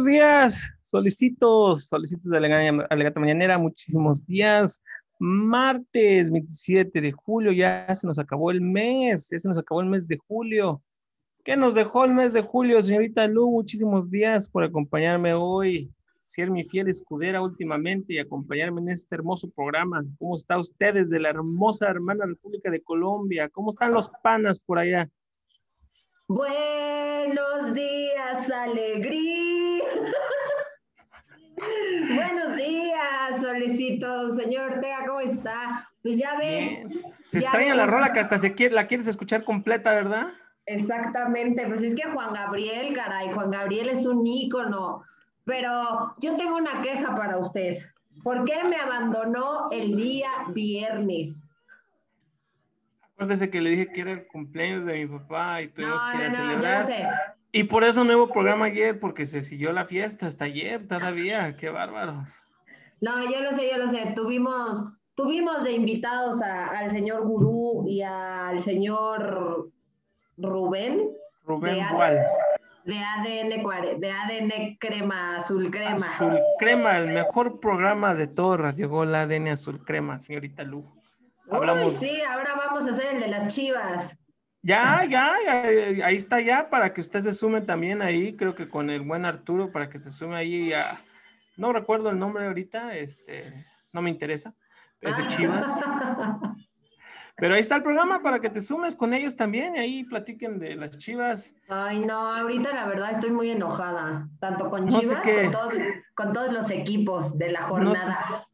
Días, solicitos, solicitos de Alegata Mañanera, muchísimos días. Martes 27 de julio, ya se nos acabó el mes, ya se nos acabó el mes de julio. ¿Qué nos dejó el mes de julio, señorita Lu? Muchísimos días por acompañarme hoy, ser mi fiel escudera últimamente y acompañarme en este hermoso programa. ¿Cómo está usted desde la hermosa hermana República de Colombia? ¿Cómo están los panas por allá? Buenos días, alegría. Buenos días, solicito, señor Ortega, ¿cómo está? Pues ya ve. Se extraña la rola que hasta se quiere, la quieres escuchar completa, ¿verdad? Exactamente, pues es que Juan Gabriel, caray, Juan Gabriel es un ícono. Pero yo tengo una queja para usted. ¿Por qué me abandonó el día viernes? Acuérdese que le dije que era el cumpleaños de mi papá y tuvimos que ir a celebrar. Y por eso no hubo programa ayer, porque se siguió la fiesta hasta ayer todavía. Qué bárbaros. No, yo lo sé, yo lo sé. Tuvimos, tuvimos de invitados al señor Gurú y al señor Rubén. Rubén de De ADN, de ADN crema, azul crema. Azul crema, el mejor programa de todo Radio Gol, ADN azul crema, señorita Lu. Hablamos... sí, ahora vamos a hacer el de las chivas. Ya, ya, ahí está ya, para que usted se sume también ahí, creo que con el buen Arturo, para que se sume ahí a, no recuerdo el nombre ahorita, este, no me interesa, es de Chivas. Pero ahí está el programa para que te sumes con ellos también y ahí platiquen de las Chivas. Ay, no, ahorita la verdad estoy muy enojada, tanto con Chivas como con, todos los equipos de la jornada. No sé,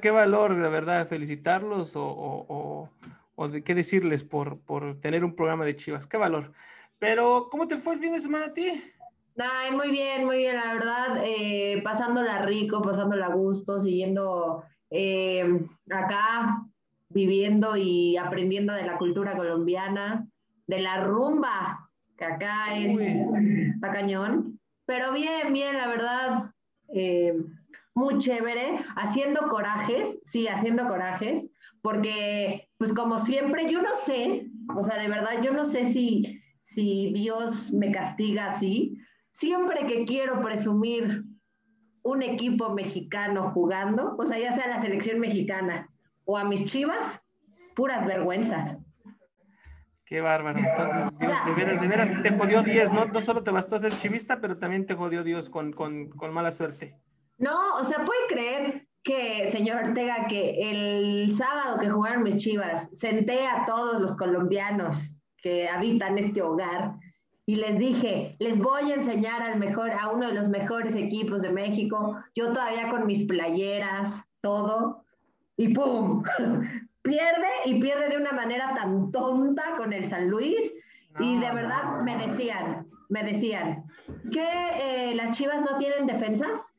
qué valor, de verdad, felicitarlos o o de qué decirles por, por tener un programa de Chivas. Qué valor. Pero, ¿cómo te fue el fin de semana a ti? Ay, muy bien, muy bien, la verdad, eh, pasándola rico, pasándola a gusto, siguiendo eh, acá, viviendo y aprendiendo de la cultura colombiana, de la rumba, que acá es la cañón. Pero bien, bien, la verdad, eh, muy chévere, haciendo corajes, sí, haciendo corajes, porque pues como siempre, yo no sé, o sea, de verdad, yo no sé si, si Dios me castiga así. Siempre que quiero presumir un equipo mexicano jugando, o sea, ya sea la selección mexicana o a mis chivas, puras vergüenzas. Qué bárbaro. Entonces, Dios, de, veras, de veras te jodió Dios. No, no solo te bastó ser chivista, pero también te jodió Dios con, con, con mala suerte. No, o sea, puede creer que, señor Ortega, que el sábado que jugaron mis chivas, senté a todos los colombianos que habitan este hogar y les dije, les voy a enseñar al mejor, a uno de los mejores equipos de México, yo todavía con mis playeras, todo, y ¡pum! pierde y pierde de una manera tan tonta con el San Luis y de verdad me decían, me decían, que eh, las chivas no tienen defensas,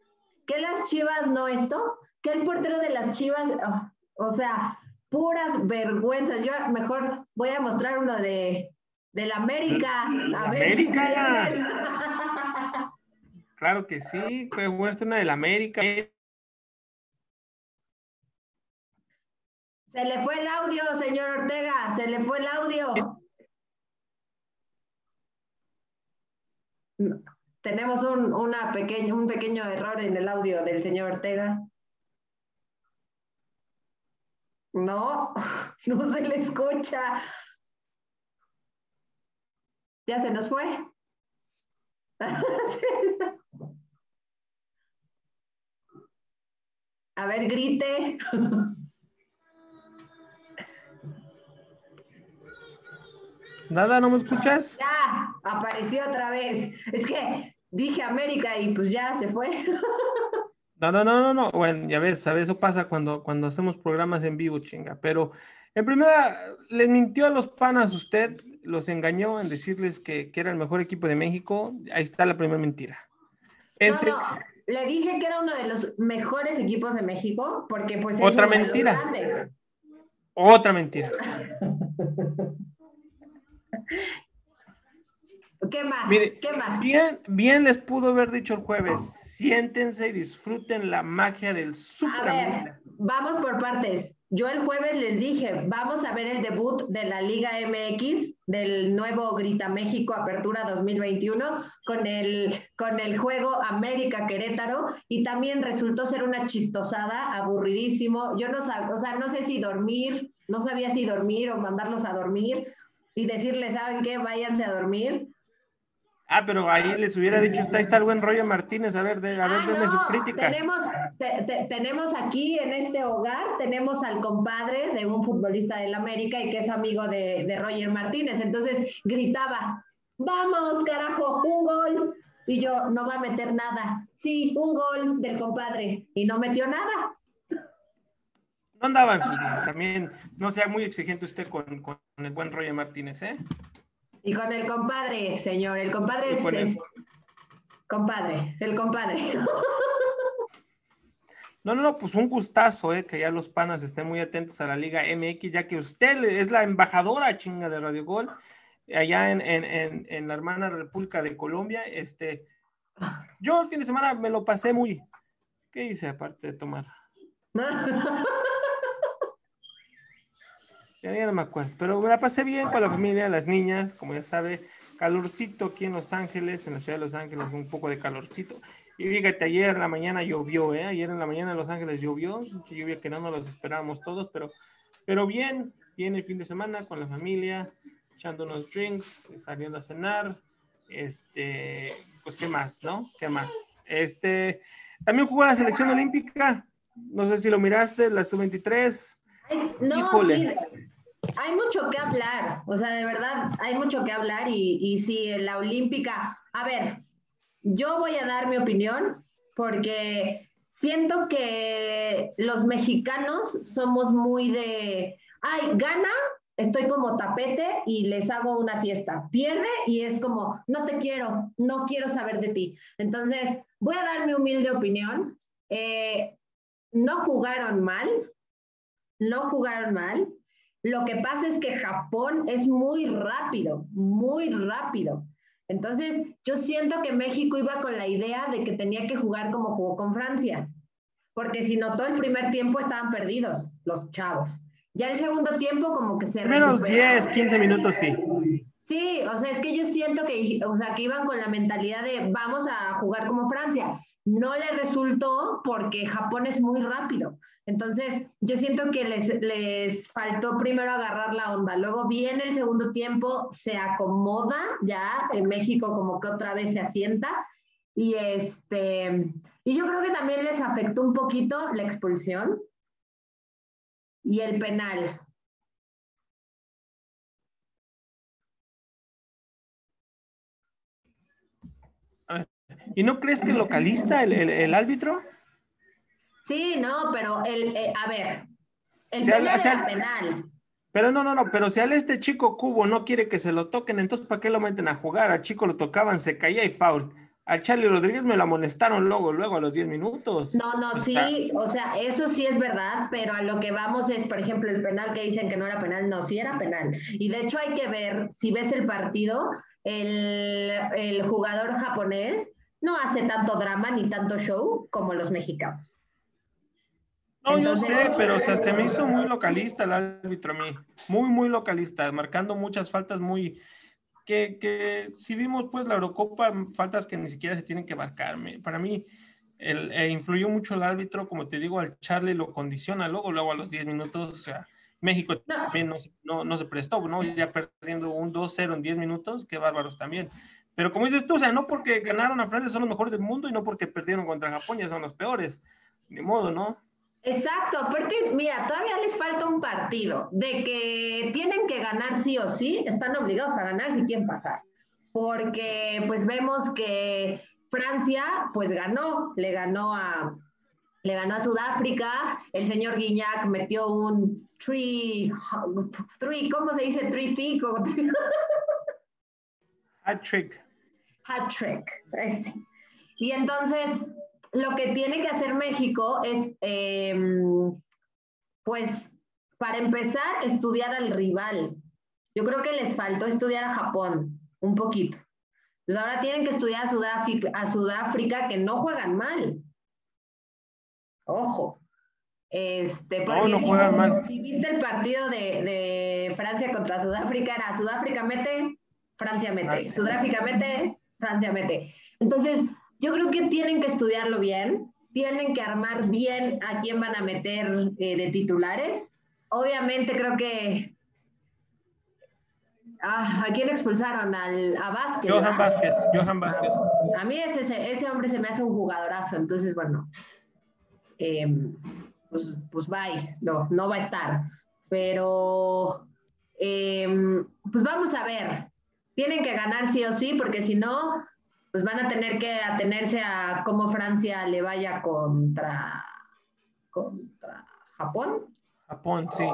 que las chivas no esto, que el portero de las Chivas, oh, o sea, puras vergüenzas. Yo mejor voy a mostrar uno de la América. A ver América. claro que sí, fue una la América. Se le fue el audio, señor Ortega, se le fue el audio. Tenemos un, una pequeño, un pequeño error en el audio del señor Ortega. No, no se le escucha. Ya se nos fue. A ver, grite. Nada, ¿no me escuchas? Ya, apareció otra vez. Es que dije América y pues ya se fue. No, no, no, no, no. Bueno, ya ves, ¿sabes? Eso pasa cuando, cuando hacemos programas en vivo, chinga. Pero en primera, les mintió a los panas usted, los engañó en decirles que, era el mejor equipo de México. Ahí está la primera mentira. No, no, le dije que era uno de los mejores equipos de México, porque pues... Es Otra mentira. Otra mentira. ¿Qué más? ¿Qué más? Bien, bien les pudo haber dicho el jueves, siéntense y disfruten la magia del Super A ver, vamos por partes. Yo el jueves les dije, vamos a ver el debut de la Liga MX, del nuevo Grita México Apertura 2021, con el, con el juego América Querétaro, y también resultó ser una chistosada, aburridísimo. Yo no, o sea, no sé si dormir, no sabía si dormir o mandarlos a dormir y decirles, ¿saben qué? Váyanse a dormir Ah, pero ahí les hubiera dicho, está, está el buen Roger Martínez, a ver, de, a ver, ah, su crítica. Tenemos, tenemos aquí en este hogar, tenemos al compadre de un futbolista del América y que es amigo de, de Roger Martínez. Entonces gritaba, vamos, carajo, un gol. Y yo, no va a meter nada. Sí, un gol del compadre. Y no metió nada. No andaban sus días. También no sea muy exigente usted con, con el buen Roger Martínez, ¿eh? Y con el compadre, señor, el compadre es, compadre, el compadre. No, no, no, pues un gustazo, eh, que ya los panas estén muy atentos a la Liga MX, ya que usted es la embajadora chinga de Radio Gol, allá en, en, en, la hermana República de Colombia. Este, yo el fin de semana me lo pasé muy. ¿Qué hice aparte de tomar? Ya, no me acuerdo, pero me la pasé bien con la familia, las niñas, como ya sabe, calorcito aquí en Los Ángeles, en la ciudad de Los Ángeles, un poco de calorcito. Y fíjate, ayer en la mañana llovió, ¿eh? Ayer en la mañana en Los Ángeles llovió, lluvia que no nos los esperábamos todos, pero, pero bien, bien el fin de semana con la familia, echando unos drinks, saliendo a cenar, este, pues qué más, ¿no? ¿Qué más? Este, también jugó la selección olímpica, no sé si lo miraste, la sub-23. No, sí, hay mucho que hablar, o sea, de verdad, hay mucho que hablar y, y sí, la olímpica, a ver, yo voy a dar mi opinión porque siento que los mexicanos somos muy de, ay, gana, estoy como tapete y les hago una fiesta. Pierde y es como, no te quiero, no quiero saber de ti. Entonces, voy a dar mi humilde opinión. Eh, no jugaron mal, no jugaron mal. Lo que pasa es que Japón es muy rápido, muy rápido. Entonces, yo siento que México iba con la idea de que tenía que jugar como jugó con Francia, porque si notó el primer tiempo estaban perdidos los chavos. Ya el segundo tiempo como que se... Menos 10, 15 minutos, sí. Sí, o sea, es que yo siento que, o sea, que iban con la mentalidad de vamos a jugar como Francia. No le resultó porque Japón es muy rápido. Entonces, yo siento que les, les faltó primero agarrar la onda. Luego viene el segundo tiempo, se acomoda ya en México como que otra vez se asienta. Y, este, y yo creo que también les afectó un poquito la expulsión y el penal. ¿Y no crees que localista el, el, árbitro? Sí, no, pero el, eh, a ver, el penal penal. Pero no, no, no, pero si al este chico Cubo no quiere que se lo toquen, entonces ¿para qué lo meten a jugar? Al chico lo tocaban, se caía y foul. Al Charlie Rodríguez me lo amonestaron luego, luego a los 10 minutos. No, no, sí, o sea, eso sí es verdad, pero a lo que vamos es, por ejemplo, el penal que dicen que no era penal, no, sí era penal. Y de hecho hay que ver, si ves el partido, el, el jugador japonés no hace tanto drama ni tanto show como los mexicanos. No, yo sé, pero se me hizo muy localista el árbitro a mí. Muy, muy localista, marcando muchas faltas muy. Que, que si vimos pues la Eurocopa, faltas que ni siquiera se tienen que marcarme. Para mí, el, eh, influyó mucho el árbitro, como te digo, al Charlie lo condiciona, luego, luego a los 10 minutos, o sea, México también no, no, no se prestó, ¿no? Ya perdiendo un 2-0 en 10 minutos, qué bárbaros también. Pero como dices tú, o sea, no porque ganaron a Francia son los mejores del mundo y no porque perdieron contra Japón ya son los peores. Ni modo, ¿no? Exacto, aparte, mira, todavía les falta un partido de que tienen que ganar sí o sí, están obligados a ganar si quieren pasar. Porque pues vemos que Francia pues ganó, le ganó a, le ganó a Sudáfrica, el señor Guignac metió un three, three ¿cómo se dice? Three, three, Hat trick. Hat trick, Y entonces, lo que tiene que hacer México es, em, pues, para empezar, estudiar al rival. Yo creo que les faltó estudiar a Japón un poquito. Entonces ahora tienen que estudiar a Sudáfrica, a Sudáfrica que no juegan mal. Ojo. Este, porque no si, juegan mal. si viste el partido de, de Francia contra Sudáfrica, era Sudáfrica mete, Francia mete, mete, Francia mete. Entonces, yo creo que tienen que estudiarlo bien, tienen que armar bien a quién van a meter eh, de titulares. Obviamente creo que... Ah, ¿A quién expulsaron? Al, a Vázquez. Johan ¿verdad? Vázquez, Johan Vázquez. A mí ese, ese, ese hombre se me hace un jugadorazo, entonces bueno, eh, pues, pues bye, no, no va a estar. Pero eh, pues vamos a ver, tienen que ganar sí o sí, porque si no, pues van a tener que atenerse a cómo Francia le vaya contra, contra Japón. Japón, sí.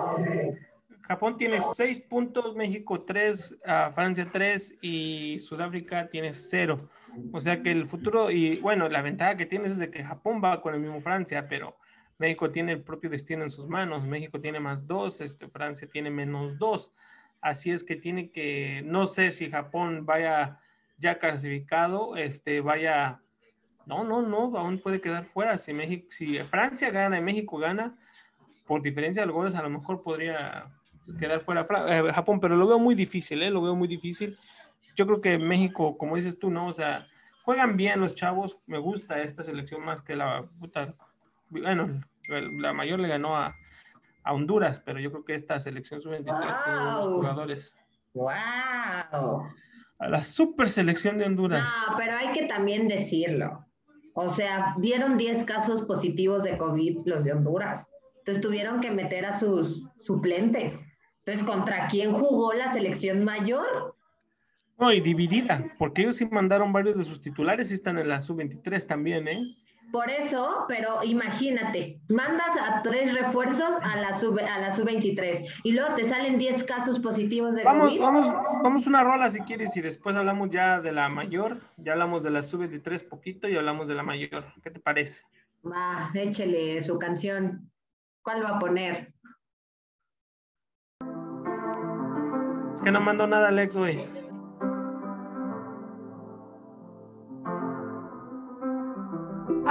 Japón tiene seis puntos, México tres, ah, Francia tres y Sudáfrica tiene cero. O sea que el futuro, y bueno, la ventaja que tienes es de que Japón va con el mismo Francia, pero México tiene el propio destino en sus manos. México tiene más dos, este, Francia tiene menos dos. Así es que tiene que, no sé si Japón vaya ya clasificado, este, vaya, no, no, no, aún puede quedar fuera. Si México, si Francia gana y México gana, por diferencia de goles, a lo mejor podría quedar fuera eh, Japón, pero lo veo muy difícil, ¿eh? Lo veo muy difícil. Yo creo que México, como dices tú, ¿no? O sea, juegan bien los chavos. Me gusta esta selección más que la puta. Bueno, la mayor le ganó a, a Honduras, pero yo creo que esta selección sub-23 tiene buenos Wow. jugadores. ¡Wow! A la super selección de Honduras. No, pero hay que también decirlo. O sea, dieron 10 casos positivos de COVID los de Honduras. Entonces tuvieron que meter a sus suplentes. Entonces, ¿contra quién jugó la selección mayor? No, y dividida, porque ellos sí mandaron varios de sus titulares y están en la sub-23 también, ¿eh? Por eso, pero imagínate, mandas a tres refuerzos a la sub a la sub-23 y luego te salen 10 casos positivos de Vamos, COVID. vamos, vamos una rola si quieres y después hablamos ya de la mayor, ya hablamos de la sub-23 poquito y hablamos de la mayor. ¿Qué te parece? Va, échele su canción. ¿Cuál va a poner? Es que no mandó nada Alex, güey.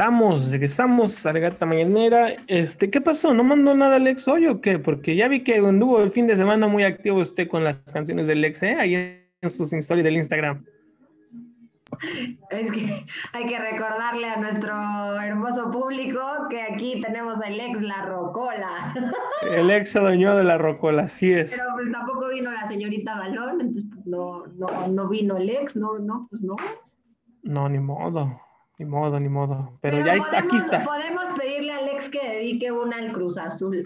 Regresamos, regresamos a Regata Mañanera. Este, ¿qué pasó? ¿No mandó nada Alex hoy o qué? Porque ya vi que anduvo el fin de semana muy activo usted con las canciones del Lex, ¿eh? Ahí en sus historias del Instagram. Es que hay que recordarle a nuestro hermoso público que aquí tenemos al ex La Rocola. El ex se de La Rocola, así es. Pero pues tampoco vino la señorita Balón, entonces pues, no, no, no vino el ex, no, no, pues no. No, ni modo, ni modo, ni modo. Pero, ya está, aquí está. Podemos pedirle al ex que dedique una al Cruz Azul.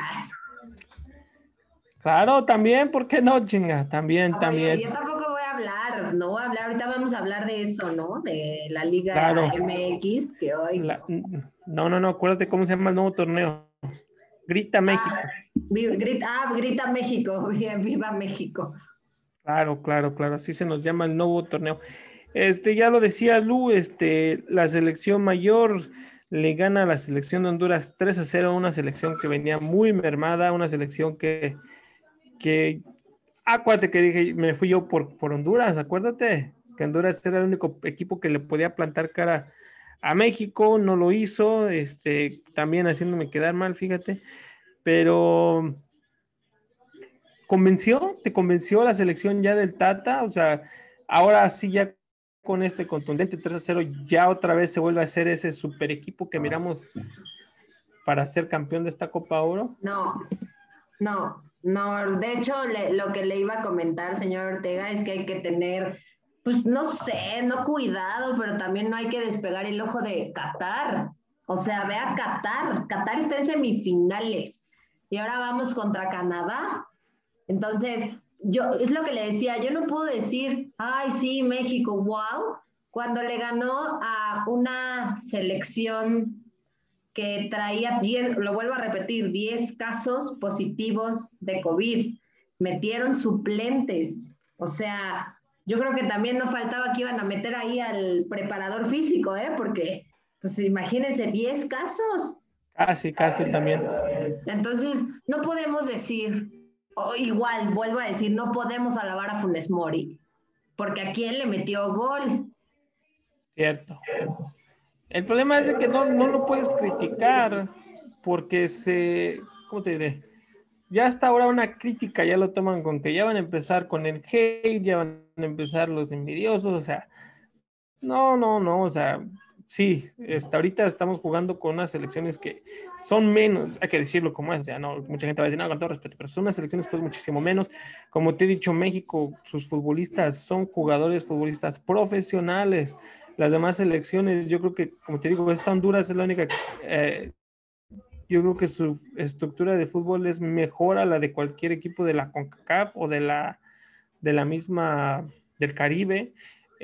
Claro, también, ¿por qué no, chinga? También, también. Yo tampoco voy a hablar, no voy a hablar, ahorita vamos a hablar de eso, ¿no? De la Liga MX, que hoy... no, no, no, acuérdate cómo se llama el nuevo torneo. Grita México. ah, grita México, viva México. Claro, claro, claro, así se nos llama el nuevo torneo. Este, ya lo decía Lu, este, la selección mayor le gana a la selección de Honduras 3 a 0, una selección que venía muy mermada, una selección que, que acuérdate que dije, me fui yo por, por Honduras, acuérdate que Honduras era el único equipo que le podía plantar cara a México, no lo hizo, este, también haciéndome quedar mal, fíjate, pero convenció, te convenció la selección ya del Tata, o sea, ahora sí ya con este contundente 3 a 0 ya otra vez se vuelve a ser ese super equipo que miramos para ser campeón de esta Copa Oro? No, no, no. De hecho, lo que le iba a comentar, señor Ortega, es que hay que tener, pues no sé, no cuidado, pero también no hay que despegar el ojo de Qatar. O sea, ve a Qatar. Qatar está en semifinales y ahora vamos contra Canadá. Entonces, yo, es lo que le decía, yo no puedo decir, ay, sí, México, wow, cuando le ganó a una selección que traía 10, lo vuelvo a repetir, 10 casos positivos de COVID. Metieron suplentes. O sea, yo creo que también no faltaba que iban a meter ahí al preparador físico, ¿eh? Porque, pues imagínense, 10 casos. Casi, casi también. Entonces, no podemos decir, igual, vuelvo a decir, no podemos alabar a Funes Mori, porque a quién le metió gol. Cierto. El problema es que no, no lo puedes criticar, porque se, ¿cómo te diré? Ya hasta ahora una crítica ya lo toman con que ya van a empezar con el hate, ya van a empezar los envidiosos, o sea, no, no, no, o sea, sí, hasta ahorita estamos jugando con unas selecciones que son menos, hay que decirlo como es, o sea, no, mucha gente va a decir, no, con todo respeto, pero son unas selecciones que son muchísimo menos. Como te he dicho, México, sus futbolistas son jugadores, futbolistas profesionales. Las demás selecciones, yo creo que, como te digo, esta Honduras es la única, eh, yo creo que su estructura de fútbol es mejor a la de cualquier equipo de la CONCACAF o de la, de la misma del Caribe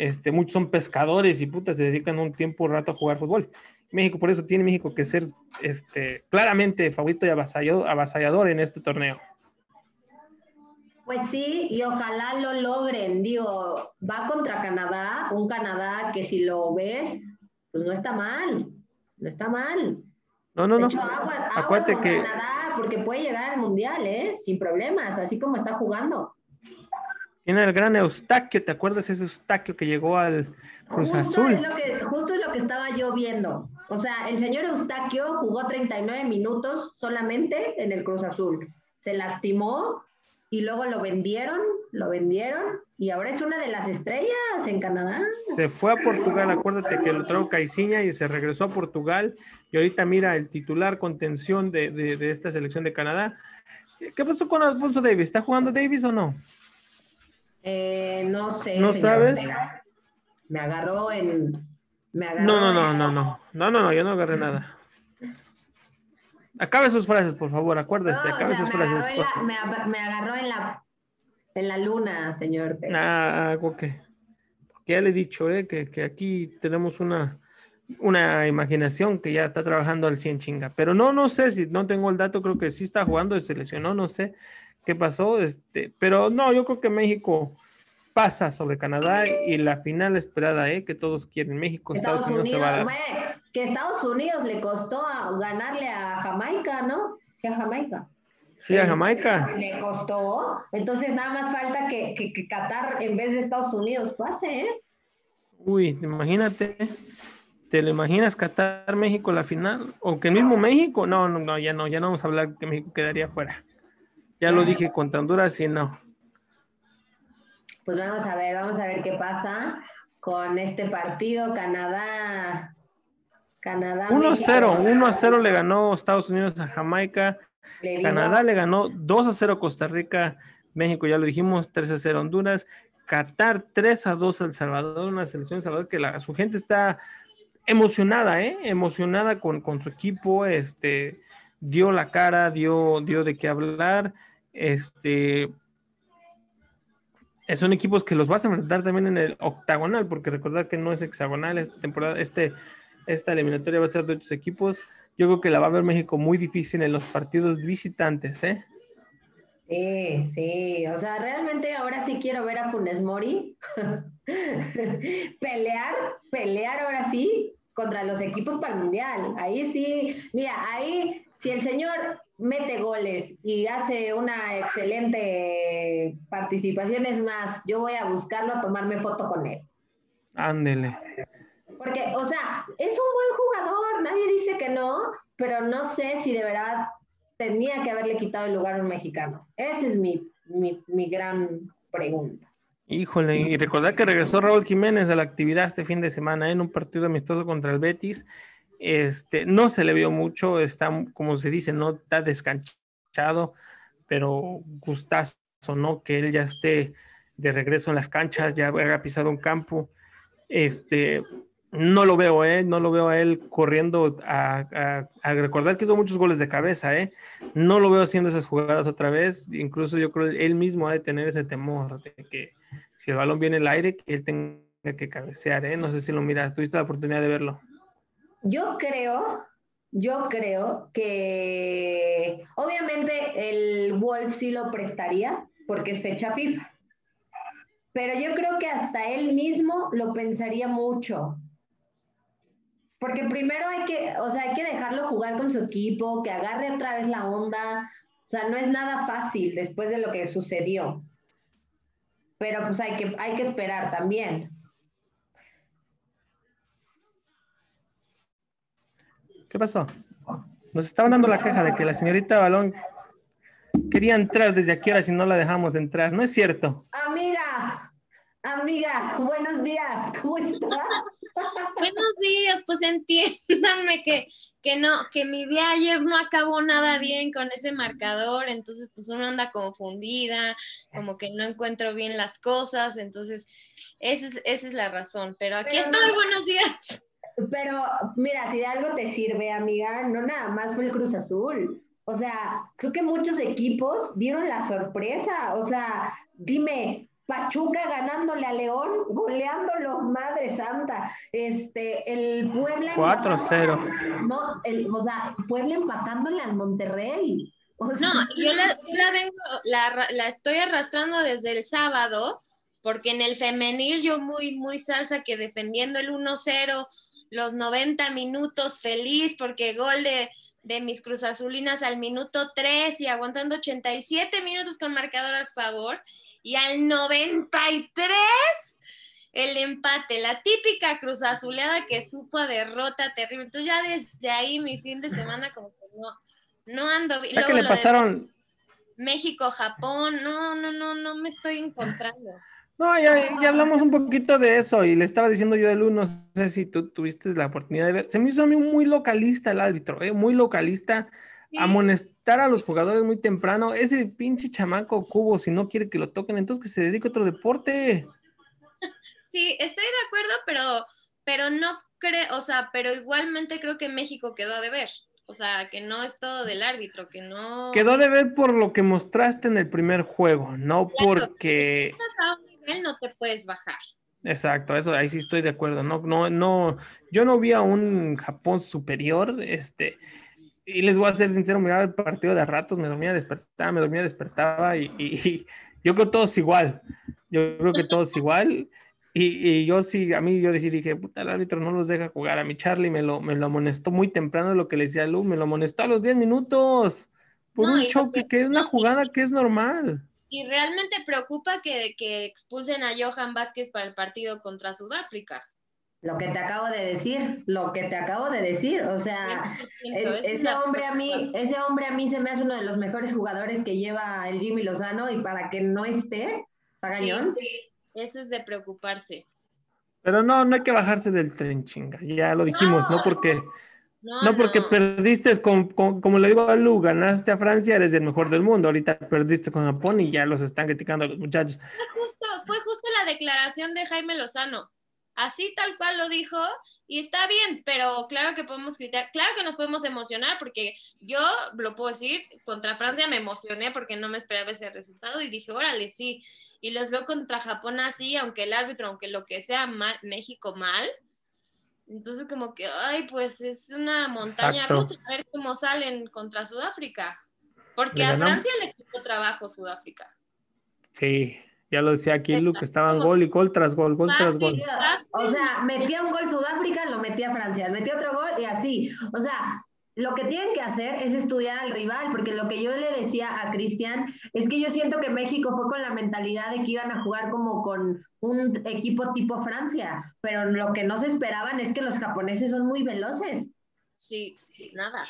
este, muchos son pescadores y putas se dedican un tiempo un rato a jugar fútbol. México, por eso tiene México que ser este, claramente favorito y avasallador, avasallador en este torneo. Pues sí, y ojalá lo logren. Digo, va contra Canadá, un Canadá que si lo ves, pues no está mal, no está mal. No, no, no. Acuérdate que Canadá porque puede llegar al mundial, ¿eh? Sin problemas, así como está jugando. Tiene el gran Eustaquio, ¿te acuerdas ese Eustaquio que llegó al Cruz Azul? justo es lo que estaba yo viendo. O sea, el señor Eustaquio jugó 39 minutos solamente en el Cruz Azul. Se lastimó y luego lo vendieron, lo vendieron y ahora es una de las estrellas en Canadá. Se fue a Portugal, acuérdate que lo trajo Caiciña y se regresó a Portugal y ahorita mira el titular contención de, de esta selección de Canadá. ¿Qué pasó con Alfonso Davis? ¿Está jugando Davis o no? Eh, no sé. ¿No sabes? Me agarró en. no, no, no, no, no. No, no, no, yo no agarré nada. Acabe sus frases, por favor, acuérdese. acabe sus frases. me, agarró en la, en la luna, señor. Ah, ok. ya le he dicho, eh, que, que aquí tenemos una, una imaginación que ya está trabajando al 100 chinga. Pero no, no sé si no tengo el dato, creo que sí está jugando, se lesionó, no sé qué pasó, este, pero no, yo creo que México pasa sobre Canadá y la final esperada, ¿eh? que todos quieren. México, Estados, Unidos, se va a dar. que Estados Unidos le costó ganarle a Jamaica, ¿no? Sí, a Jamaica. Sí, a Jamaica. Le costó. Entonces nada más falta que, que, Qatar en vez de Estados Unidos pase, ¿eh? Uy, imagínate. ¿Te lo imaginas Qatar México la final? ¿O que mismo México? No, no, no, ya no, ya no vamos a hablar que México quedaría fuera. Ya lo dije contra Honduras y no. Pues vamos a ver, vamos a ver qué pasa con este partido. Canadá. Canadá. 1-0, 1-0 le ganó Estados Unidos a Jamaica. Canadá le ganó 2-0 a Costa Rica. México, ya lo dijimos, 3-0 a Honduras. Qatar 3-2 a El Salvador, una selección de Salvador que la, su gente está emocionada, ¿eh? Emocionada con, con, su equipo, este, dio la cara, dio, dio de qué hablar, este, son equipos que los vas a enfrentar también en el octagonal, porque recordad que no es hexagonal esta temporada, este, esta eliminatoria va a ser de otros equipos. Yo creo que la va a ver México muy difícil en los partidos visitantes, ¿eh? Sí, sí, o sea, realmente ahora sí quiero ver a Funes Mori pelear, pelear ahora sí contra los equipos para el Mundial. Ahí sí, mira, ahí si el señor mete goles y hace una excelente participación, es más, yo voy a buscarlo a tomarme foto con él. Ándele. Porque, o sea, es un buen jugador, nadie dice que no, pero no sé si de verdad tenía que haberle quitado el lugar a un mexicano. Esa es mi, mi, mi gran pregunta. Híjole, y recordar que regresó Raúl Jiménez a la actividad este fin de semana en un partido amistoso contra el Betis. Este, no se le vio mucho, está, como se dice, no está descanchado, pero gustazo, ¿no? Que él ya esté de regreso en las canchas, ya haya pisado un campo. Este, no lo veo, ¿eh? No lo veo a él corriendo a, recordar que hizo muchos goles de cabeza, ¿eh? No lo veo haciendo esas jugadas otra vez. Incluso yo creo que él mismo ha de tener ese temor de que si el balón viene al aire, que él tenga que cabecear, ¿eh? No sé si lo miras, tuviste la oportunidad de verlo. Yo creo, yo creo que obviamente el Wolf sí lo prestaría porque es fecha FIFA. Pero yo creo que hasta él mismo lo pensaría mucho. Porque primero hay que, o sea, hay que dejarlo jugar con su equipo, que agarre otra vez la onda. O sea, no es nada fácil después de lo que sucedió pero pues hay que, hay que esperar también. ¿Qué pasó? Nos estaban dando la queja de que la señorita Balón quería entrar desde aquí ahora si no la dejamos entrar. ¿No es cierto? Amiga, amiga, buenos días, ¿cómo estás? Buenos días, pues entiéndanme que, que no, que mi día ayer no acabó nada bien con ese marcador, entonces pues uno anda confundida, como que no encuentro bien las cosas, entonces esa es, esa es la razón, pero aquí estoy, buenos días. Pero mira, si de algo te sirve, amiga, no nada más fue el Cruz Azul. O sea, creo que muchos equipos dieron la sorpresa. O sea, dime, Pachuca ganándole a León, goleándolo, madre santa. Este, el Puebla. 4-0. No, el, o sea, Puebla empatándole al Monterrey. no, yo la, vengo, la, la, estoy arrastrando desde el sábado, porque en el femenil yo muy, muy salsa que defendiendo el 1-0, los 90 minutos feliz, porque gol de, de mis cruzazulinas al minuto 3 y aguantando 87 minutos con marcador al favor y al 93 el empate, la típica cruz azuleada que supo a derrota terrible. Entonces ya desde ahí mi fin de semana como que no, no ando bien. que le pasaron? México, Japón, no, no, no, no me estoy encontrando. No, ya, ya, hablamos un poquito de eso y le estaba diciendo yo de luz, no sé si tú tuviste la oportunidad de ver, se me hizo a mí muy localista el árbitro, ¿eh? muy localista, amonestar a los jugadores muy temprano. Ese pinche chamaco cubo, si no quiere que lo toquen, entonces que se dedique a otro deporte. Sí, estoy de acuerdo, pero, pero no creo, o sea, pero igualmente creo que México quedó a deber. O sea, que no es todo del árbitro, que no. Quedó a deber por lo que mostraste en el primer juego, no porque. a un nivel no te puedes bajar. Exacto, eso ahí sí estoy de acuerdo. No, no, no, yo no vi a un Japón superior, este, y les voy a ser sincero, miraba el partido de ratos, me dormía, despertaba, me dormía, despertaba y, y, yo creo que todos igual. Yo creo que todos igual. Y, y, yo sí, a mí yo dije, puta, el árbitro no los deja jugar. A mi Charlie me lo, me lo amonestó muy temprano lo que le decía a Lu, me lo amonestó a los 10 minutos por un choque, que, es una jugada que es normal. Y realmente preocupa que, que expulsen a Johan Vázquez para el partido contra Sudáfrica. Lo que te acabo de decir, lo que te acabo de decir, o sea, 100%, esa es ese hombre a mí, ese hombre a mí se me hace uno de los mejores jugadores que lleva el Jimmy Lozano y para que no esté, está Sí, cañón. Eso es de preocuparse. Pero no, no hay que bajarse del tren, chinga. Ya lo dijimos, no, No. porque, No, no porque no. perdiste con, con- como le digo a Lu, ganaste a Francia, eres el mejor del mundo. Ahorita perdiste con Japón y ya los están criticando a los muchachos. justo, fue justo la declaración de Jaime Lozano. Así tal cual lo dijo y está bien, pero claro que podemos criticar, claro que nos podemos emocionar porque yo lo puedo decir, contra Francia me emocioné porque no me esperaba ese resultado y dije, órale, sí. Y los veo contra Japón así, aunque el árbitro, aunque lo que sea, mal- México mal. Entonces como que, ay, pues es una montaña Exacto. rusa, a ver cómo salen contra Sudáfrica. Porque a. Francia le costó trabajo Sudáfrica. Sí, ya lo decía aquí Lu, que estaban gol y gol tras gol, gol tras gol. O sea, metía un gol Sudáfrica, lo metía Francia, metía otro gol y así. O sea, lo que tienen que hacer es estudiar al rival, porque lo que yo le decía a Cristian es que yo siento que México fue con la mentalidad de que iban a jugar como con un equipo tipo Francia, pero lo que no se esperaban es que los japoneses son muy veloces. Sí, nada.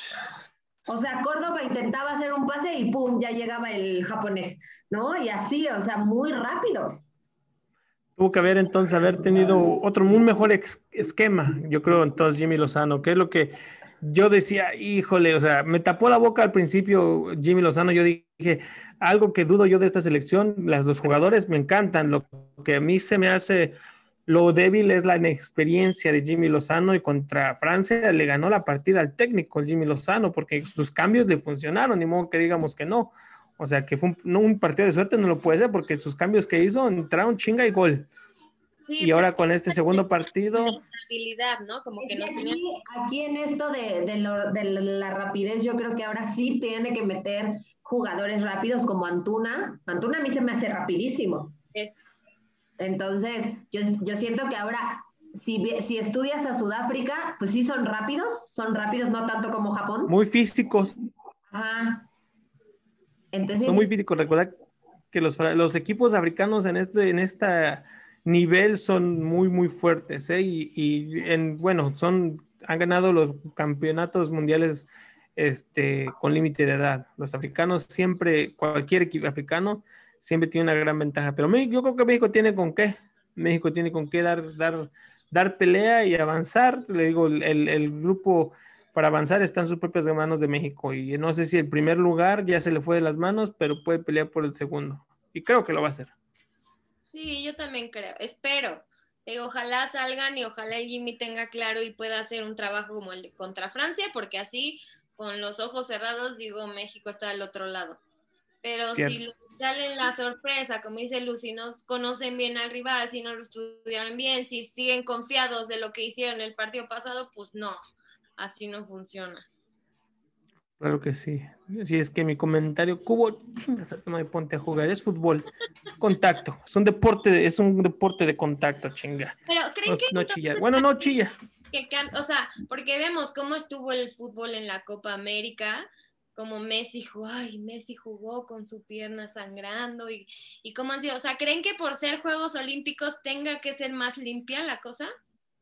O sea, Córdoba intentaba hacer un pase y pum, ya llegaba el japonés, ¿no? Y así, o sea, muy rápidos. Tuvo que haber entonces haber tenido otro, un mejor ex- esquema, yo creo, entonces Jimmy Lozano, que es lo que yo decía, híjole, o sea, me tapó la boca al principio Jimmy Lozano, yo dije, algo que dudo yo de esta selección, los jugadores me encantan, lo que a mí se me hace lo débil es la inexperiencia de Jimmy Lozano y contra Francia le ganó la partida al técnico Jimmy Lozano porque sus cambios le funcionaron, ni modo que digamos que no. O sea, que fue un, no, un partido de suerte, no lo puede ser porque sus cambios que hizo entraron chinga y gol. Sí, Y ahora con este segundo partido, habilidad, ¿no? Como que Es nos que tenían aquí, aquí en esto de, de lo- de la rapidez, yo creo que ahora sí tiene que meter jugadores rápidos como Antuna. Antuna a mí se me hace rapidísimo. es- Entonces, yo, yo siento que ahora, si, si estudias a Sudáfrica, pues sí son rápidos, son rápidos, no tanto como Japón. muy físicos, Ajá. Entonces, son muy físicos. Recuerda que los, los equipos africanos en este en esta nivel son muy, muy fuertes, ¿eh? Y, en, bueno, son, han ganado los campeonatos mundiales este, con límite de edad. Los africanos siempre, cualquier equipo africano, siempre tiene una gran ventaja. Pero México- yo creo que México tiene con qué. México tiene con qué dar, dar, dar pelea y avanzar. Le digo, el, el grupo para avanzar está en sus propias manos de México. Y no sé si el primer lugar ya se le fue de las manos, pero puede pelear por el segundo. Y creo que lo va a hacer. Sí, yo también creo, espero. Digo, ojalá salgan y ojalá el Jimmy tenga claro y pueda hacer un trabajo como el contra Francia, porque así, con los ojos cerrados, digo, México está del otro lado. Pero si salen la sorpresa, como dice Lucy, no conocen bien al rival, si no lo estudiaron bien, si siguen confiados de lo que hicieron el partido pasado, pues no, así no funciona. Claro que sí. Así es que mi comentario, Cubo, me ponte a jugar, es fútbol, es contacto, es un deporte, de- es un deporte de contacto, chinga. Pero creen No, que no chilla. Bueno, no chilla. que o sea, porque vemos cómo estuvo el fútbol en la Copa América, como Messi jugó, ay, Messi jugó con su pierna sangrando y, y cómo han sido, o sea, ¿creen que por ser Juegos Olímpicos tenga que ser más limpia la cosa?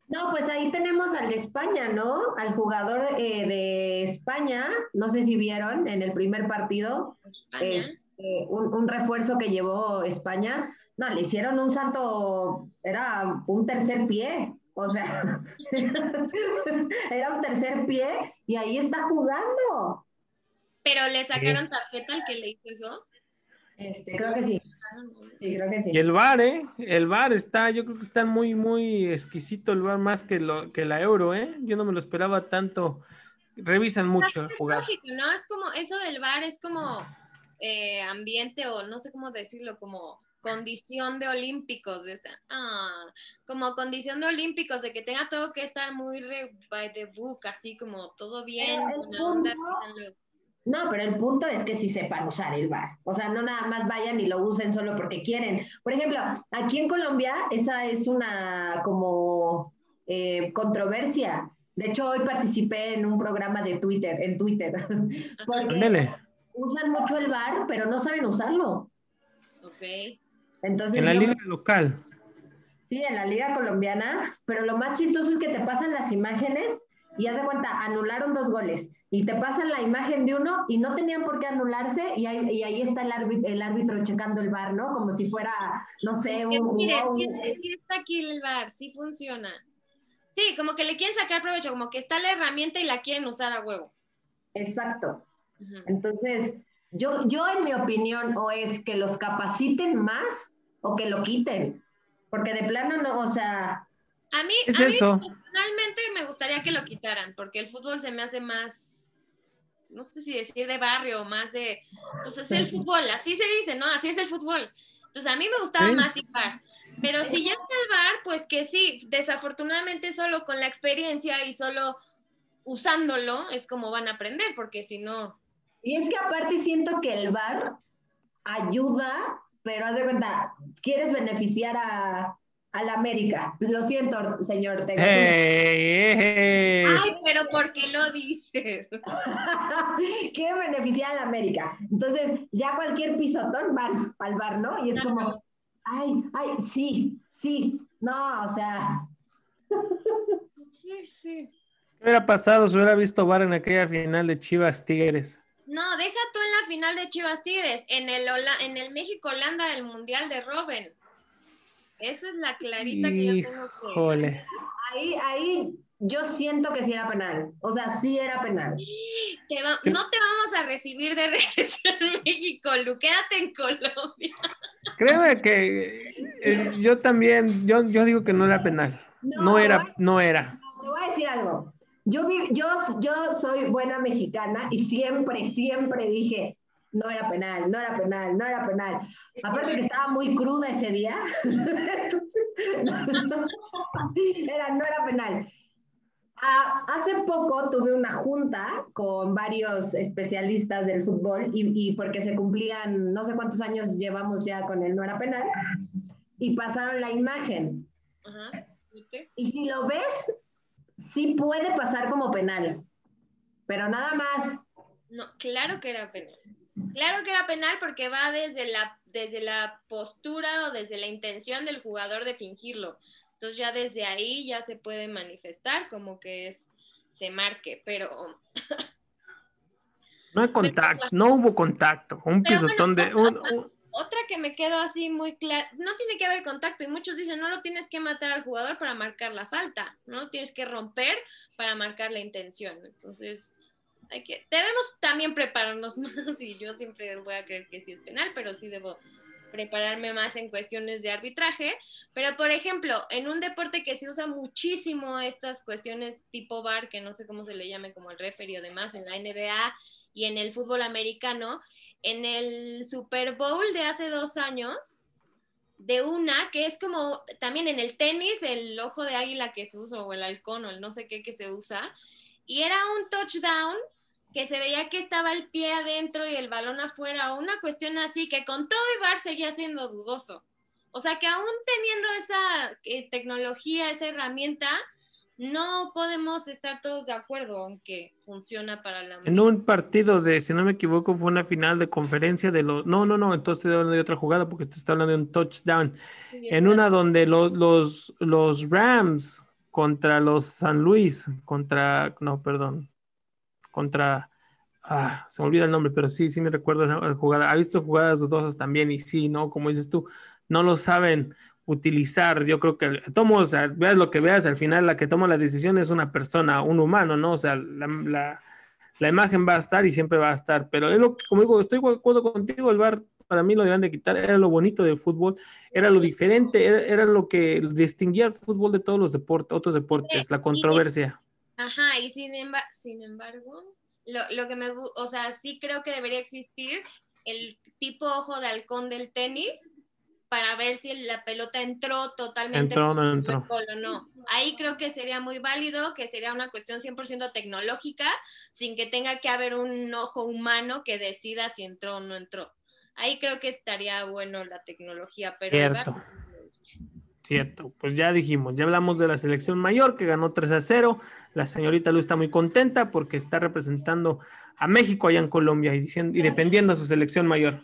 No, pues ahí tenemos al de España, ¿no? Al jugador eh, de España, no sé si vieron en el primer partido, España. es, eh, un, un refuerzo que llevó España. No, le hicieron un santo, era un tercer pie, o sea, era un tercer pie y ahí está jugando. Pero le sacaron tarjeta al que le hizo eso. Este, creo que sí, sí, creo que sí. Y el VAR, ¿eh? El VAR está, yo creo que está muy, muy exquisito el VAR más que, lo, que la Euro, ¿eh? Yo no me lo esperaba tanto. Revisan mucho el Es jugar. lógico, ¿no? Es como, eso del bar es como eh, ambiente o no sé cómo decirlo, como condición de olímpicos, de esta- ah, como condición de olímpicos, de que tenga todo que estar muy re- by the book, así como todo bien, el buena onda, punto-. No, pero el punto es que sí sepan usar el bar. O sea, no nada más vayan y lo usen solo porque quieren. Por ejemplo, aquí en Colombia esa es una como eh, controversia. De hecho, hoy participé en un programa de Twitter, en Twitter, porque Ándele. usan mucho el bar, pero no saben usarlo. Ok. Entonces, En la yo- liga local. Sí, en la liga colombiana, pero lo más chistoso es que te pasan las imágenes y haz de cuenta, anularon dos goles y te pasan la imagen de uno y no tenían por qué anularse y ahí, y ahí está el árbitro, el árbitro checando el bar, ¿no? Como si fuera, no sé, un... Mire, un- sí, sí está aquí el bar, sí funciona. Sí, como que le quieren sacar provecho, como que está la herramienta y la quieren usar a huevo. Exacto. Entonces, yo, yo en mi opinión, o es que los capaciten más o que lo quiten. Porque de plano no, o sea, A mí, Es a mí eso. Personalmente me gustaría que lo quitaran, porque el fútbol se me hace más, no sé si decir de barrio, más de, pues es el fútbol, así se dice, ¿no? Así es el fútbol. Entonces a mí me gustaba más ir bar. Pero si ya está el bar, pues que sí, desafortunadamente solo con la experiencia y solo usándolo es como van a aprender, porque si no, y es que aparte siento que el VAR ayuda, pero haz de cuenta, quieres beneficiar a, a la América. Lo siento, señor Ortega. ¡Hey, hey! ay, pero ¿por qué lo dices? quiere beneficiar a la América. Entonces, ya cualquier pisotón van al bar, ¿no? Y es como, ay, ay, sí, sí, no, o sea, Sí, sí. ¿Qué hubiera pasado si hubiera visto VAR en aquella final de Chivas Tigres? No, deja tú en la final de Chivas Tigres, en el, Hola- en el México-Holanda del Mundial de Robin. Esa es la clarita que yo tengo que... Ahí, ahí yo siento que sí era penal. O sea, sí era penal. Te va- ¿Qué? No te vamos a recibir de regreso en México, Lu. Quédate en Colombia. Créeme que eh, yo también, yo, yo digo que no era penal. No, No era, no era. Te voy a decir algo. Yo, yo, yo soy buena mexicana y siempre, siempre dije, no era penal, no era penal, no era penal. Aparte que estaba muy cruda ese día, entonces, era, no era penal. Ah, hace poco tuve una junta con varios especialistas del fútbol y, y porque se cumplían, no sé cuántos años llevamos ya con el no era penal, y pasaron la imagen. Ajá. Y si lo ves, sí puede pasar como penal, pero nada más. No, claro que era penal. Claro que era penal porque va desde la, desde la postura o desde la intención del jugador de fingirlo. Entonces ya desde ahí ya se puede manifestar como que es se marque, pero No hay contacto, no hubo contacto. Un pisotón de. un- un- otra que me quedó así muy clara, no tiene que haber contacto y muchos dicen no lo tienes que matar al jugador para marcar la falta, no lo tienes que romper para marcar la intención. Entonces, hay que debemos también prepararnos más y yo siempre voy a creer que sí es penal, pero sí debo prepararme más en cuestiones de arbitraje, pero por ejemplo, en un deporte que se usa muchísimo estas cuestiones tipo bar, que no sé cómo se le llame como el referee o demás en la NBA y en el fútbol americano, en el Super Bowl de hace dos años, de una que es como también en el tenis, el ojo de águila que se usa, o el halcón, o el no sé qué que se usa, y era un touchdown que se veía que estaba el pie adentro y el balón afuera, o una cuestión así, que con todo y VAR seguía siendo dudoso. O sea que aún teniendo esa eh, tecnología, esa herramienta, no podemos estar todos de acuerdo en que funciona para la En un partido de, si no me equivoco, fue una final de conferencia de los. No, no, no, entonces estoy hablando de otra jugada porque te está hablando de un touchdown. Sí, En una donde lo- los, los Rams contra los San Luis, contra. No, perdón. Contra. Ah, se me olvida el nombre, pero sí, sí me recuerdo esa jugada. Ha visto jugadas dudosas también y sí, ¿no? Como dices tú, no lo saben utilizar. Yo creo que tomo, o sea, veas lo que veas, al final la que toma la decisión es una persona, un humano, ¿no? O sea, la, la- la imagen va a estar y siempre va a estar. Pero es lo que, como digo, estoy de acuerdo contigo, el VAR para mí lo deben de quitar, era lo bonito del fútbol, era lo diferente, era, era lo que distinguía al fútbol de todos los deportes, otros deportes, la controversia. Ajá, y sin, emba- sin embargo, lo, lo que me gusta, o sea, sí creo que debería existir el tipo ojo de halcón del tenis para ver si la pelota entró totalmente Entró no entró. o no. Ahí creo que sería muy válido, que sería una cuestión 100% tecnológica, sin que tenga que haber un ojo humano que decida si entró o no entró. Ahí creo que estaría bueno la tecnología, pero... Cierto. Cierto, pues ya dijimos, ya hablamos de la selección mayor que ganó 3 a 0. La señorita Lu está muy contenta porque está representando a México allá en Colombia y, diciendo, y defendiendo a su selección mayor.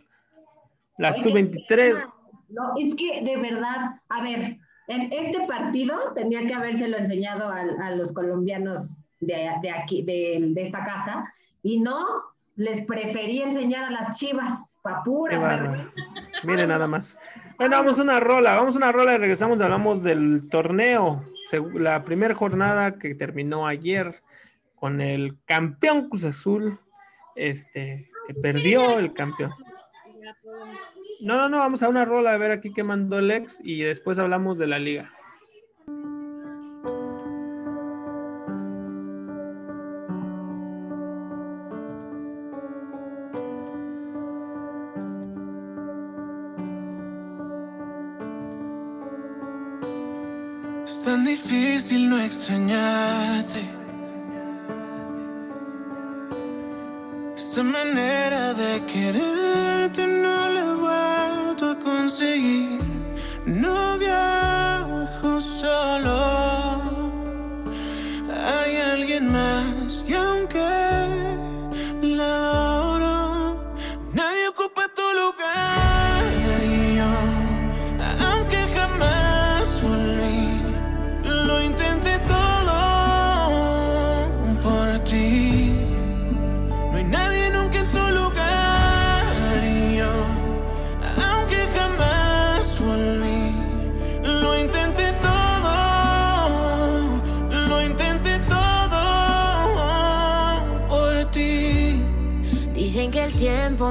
La Oye, sub-23, No, es que de verdad, a ver, En este partido tenía que habérselo enseñado a, a los colombianos de, de aquí, de, de esta casa, y no, les preferí enseñar a las chivas, pa' Qué puras bárbaro. vergüenza. Mire nada más. Bueno, vamos a una rola, vamos a una rola y regresamos, hablamos del torneo. La primera jornada que terminó ayer con el campeón Cruz Azul, este, que perdió el campeón. No, no, no, vamos a una rola a ver aquí qué mandó el y después hablamos de la liga. Difícil no extrañarte. Esa manera de quererte no la he vuelto a conseguir.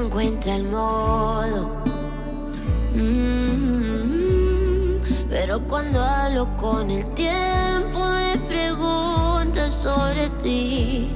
Encuentra el modo. Mm, pero cuando hablo con el tiempo me pregunta sobre ti.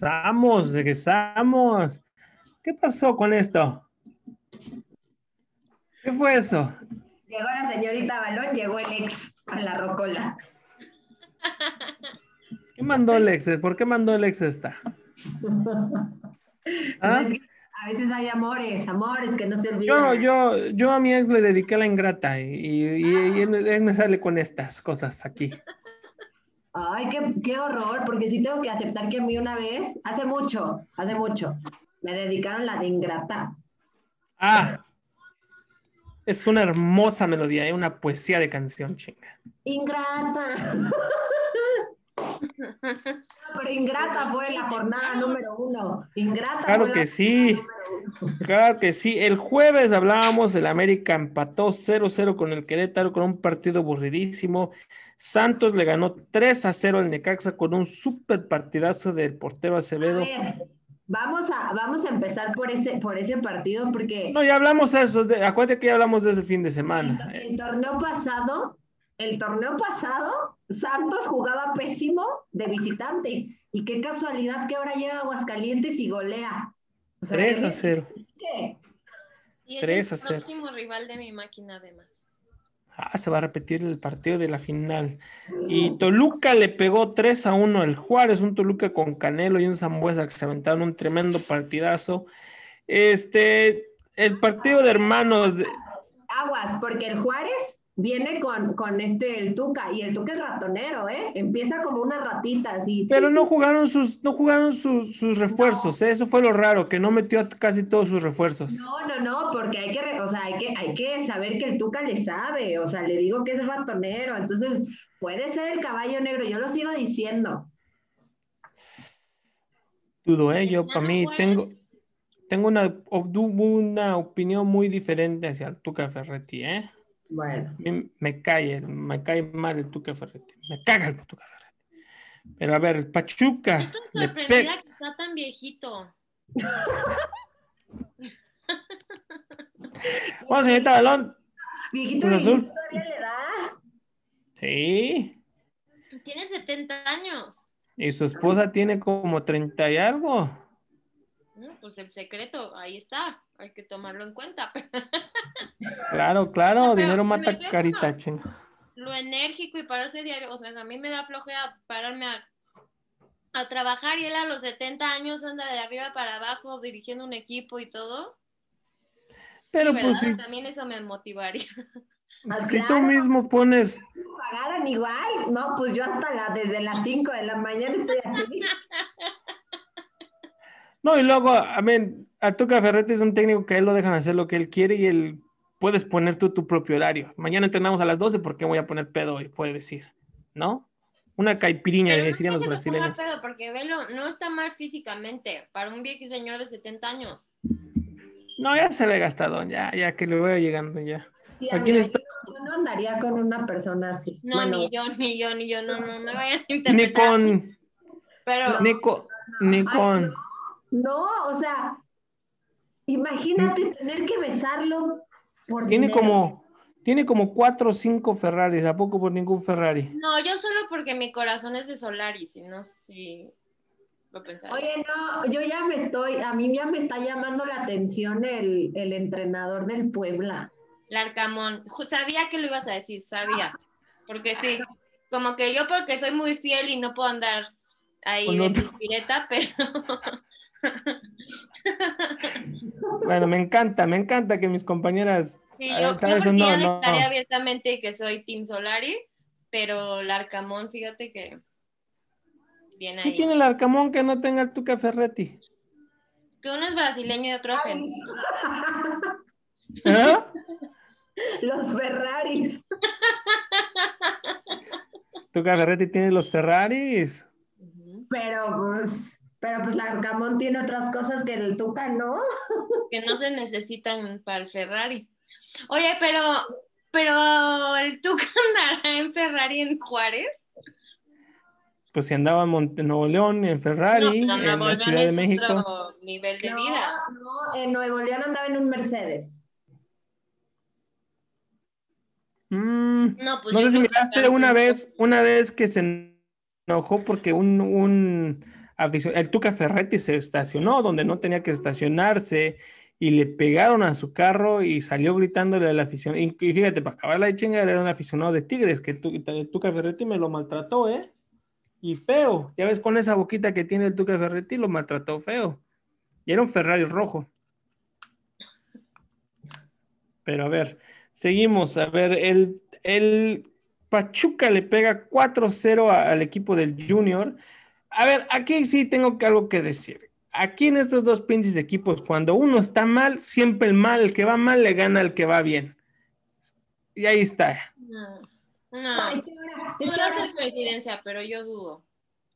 Regresamos, regresamos. ¿Qué pasó con esto? ¿Qué fue eso? Llegó la señorita Balón, llegó el ex a la rocola. ¿Qué mandó el ex? ¿Por qué mandó el ex esta? ¿Ah? Es que a veces hay amores, amores que no se olvidan. Yo, yo, yo a mi ex le dediqué a la ingrata y, y- y él, me- él me sale con estas cosas aquí. Ay, qué, qué horror, porque sí tengo que aceptar que a mí una vez, hace mucho, hace mucho, me dedicaron la de ingrata. Ah, es una hermosa melodía, ¿eh? una poesía de canción, chinga. Ingrata. Pero ingrata fue la jornada número uno. Ingrata. Claro fue que la sí. jornada número uno. Claro que sí. El jueves hablábamos, el América empató 0-0 con el Querétaro con un partido aburridísimo. Santos le ganó 3 a 0 al Necaxa con un súper partidazo del portero A Acevedo. ver, vamos a, vamos a empezar por ese, por ese partido porque No, ya hablamos de eso. de- acuérdate que ya hablamos de ese fin de semana. el torneo pasado, el torneo pasado, Santos jugaba pésimo de visitante Y qué casualidad que ahora llega a Aguascalientes y golea. O sea, 3 que a bien- 0. ¿qué? Y es 3 a el 0. próximo rival de mi máquina, además. Ah, se va a repetir el partido de la final. Y Toluca le pegó 3 a 1 al Juárez, un Toluca con Canelo y un Zambuesa que se aventaron un tremendo partidazo. Este, el partido de hermanos, de- Aguas, porque el Juárez viene con, con este, el Tuca, y el Tuca es ratonero, ¿eh? Empieza como una ratita, así. pero no jugaron sus, no jugaron sus, sus refuerzos, ¿eh? eso fue lo raro, que no metió casi todos sus refuerzos. No, no, no, porque hay que, o sea, hay que, hay que saber que el Tuca le sabe, o sea, le digo que es ratonero, entonces puede ser el caballo negro, yo lo sigo diciendo. Dudo, ¿eh? Yo para mí tengo, tengo una, una opinión muy diferente hacia el Tuca Ferretti, ¿eh? Bueno, mí me cae, me cae mal el Tuca Ferretti. Me caga el Tuca Ferretti. Pero a ver, el Pachuca. Estoy le sorprendida pe- que está tan viejito. Vamos, señorita Balón. viejito, Cruz Azul. le da. Sí. Tiene 70 años. Y su esposa tiene como 30 y algo. Pues el secreto, ahí está. Hay que tomarlo en cuenta. Claro, claro, No, dinero mata carita, chinga. Lo enérgico y pararse diario. O sea, a mí me da flojera pararme a, a trabajar y él a los 70 años anda de arriba para abajo dirigiendo un equipo y todo. Pero Sí, pues si, También eso me motivaría. Más si tú mismo pones, pagaran igual. No, pues yo hasta la, desde las 5 de la mañana estoy así. no, y luego, a ver, a Tuca Ferretti es un técnico que a él lo dejan hacer lo que él quiere y él puedes poner tú tu propio horario. Mañana entrenamos a las 12 porque voy a poner pedo hoy, puede decir, ¿no? Una caipiriña, no decían los brasileños. pedo, porque velo, no está mal físicamente para un viejo señor de 70 años. No, ya se ve gastado, ya, ya que le voy llegando ya. Sí, ¿A quién está? yo, no andaría con una persona así. No, Bueno, ni yo, ni yo, ni yo, no, no me vayan a Ni interpretar. con, Pero ni con, ni Ay, con. No, o sea, imagínate tener que besarlo por Tiene dinero. como, tiene como cuatro o cinco Ferraris, ¿a poco por ningún Ferrari? no, yo solo porque mi corazón es de Solaris, y no si lo pensaría. Oye, no, yo ya me estoy, a mí ya me está llamando la atención el, el entrenador del Puebla. Larcamón, sabía que lo ibas a decir, sabía. Porque sí, como que yo porque soy muy fiel y no puedo andar ahí de pispireta, pero Bueno, me encanta, me encanta que mis compañeras. sí, Ah, yo, tal yo vez porque no, ya no. declaré abiertamente que soy Team Solari, pero Larcamón, fíjate que viene ¿Qué ahí. tiene el Arcamón que no tenga el Tuca Ferretti? Que uno es brasileño y otro argentino. ¿Eh? Los Ferraris. Tuca Ferretti tiene los Ferraris. Pero pues, pero pues Larcamón tiene otras cosas que el Tuca, ¿no? que no se necesitan para el Ferrari. Oye, pero, pero el Tuca andará en Ferrari en Juárez. Pues si andaba en Monte Nuevo León, en Ferrari, No, en Nuevo la León Ciudad de es México. otro nivel de no, vida. no, en Nuevo León andaba en un Mercedes. Mm, No, pues no sé si miraste una vez, una vez que se enojó porque un, el Tuca Ferretti se estacionó donde no tenía que estacionarse y le pegaron a su carro y salió gritándole a la afición. Y, fíjate, para acabar la chinga era un aficionado de Tigres, que el, el Tuca Ferretti me lo maltrató, ¿eh? Y feo. Ya ves, con esa boquita que tiene el Tuca Ferretti, lo maltrató feo. Y era un Ferrari rojo. Pero a ver, seguimos. A ver, el, el Pachuca le pega 4-0 a- al equipo del Junior. A ver, aquí sí tengo que- algo que decir. Aquí en estos dos pinches equipos, cuando uno está mal, siempre el mal, el que va mal, le gana al que va bien. Y ahí está. No, No, no. es que ahora- es que Podrá ahora- ser coincidencia, pero yo dudo.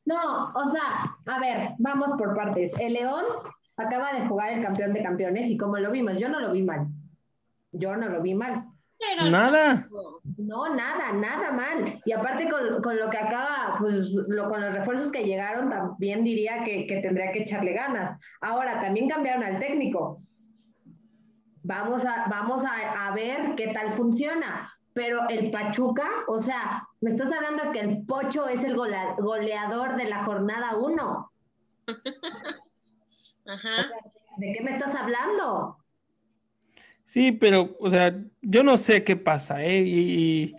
No, o sea, a ver, vamos por partes. El León acaba de jugar el campeón de campeones y como lo vimos, yo no lo vi mal. Yo no lo vi mal. Pero Nada. No, nada, nada mal. Y aparte con, con lo que acaba, pues lo, con los refuerzos que llegaron, también diría que, que tendría que echarle ganas. Ahora, también cambiaron al técnico. Vamos a, vamos a, a ver qué tal funciona. pero el Pachuca, o sea, me estás hablando de que el Pocho es el goleador de la jornada 1. Ajá. ¿De qué me estás hablando? Sí, pero, o sea, yo no sé qué pasa, ¿eh? Y, y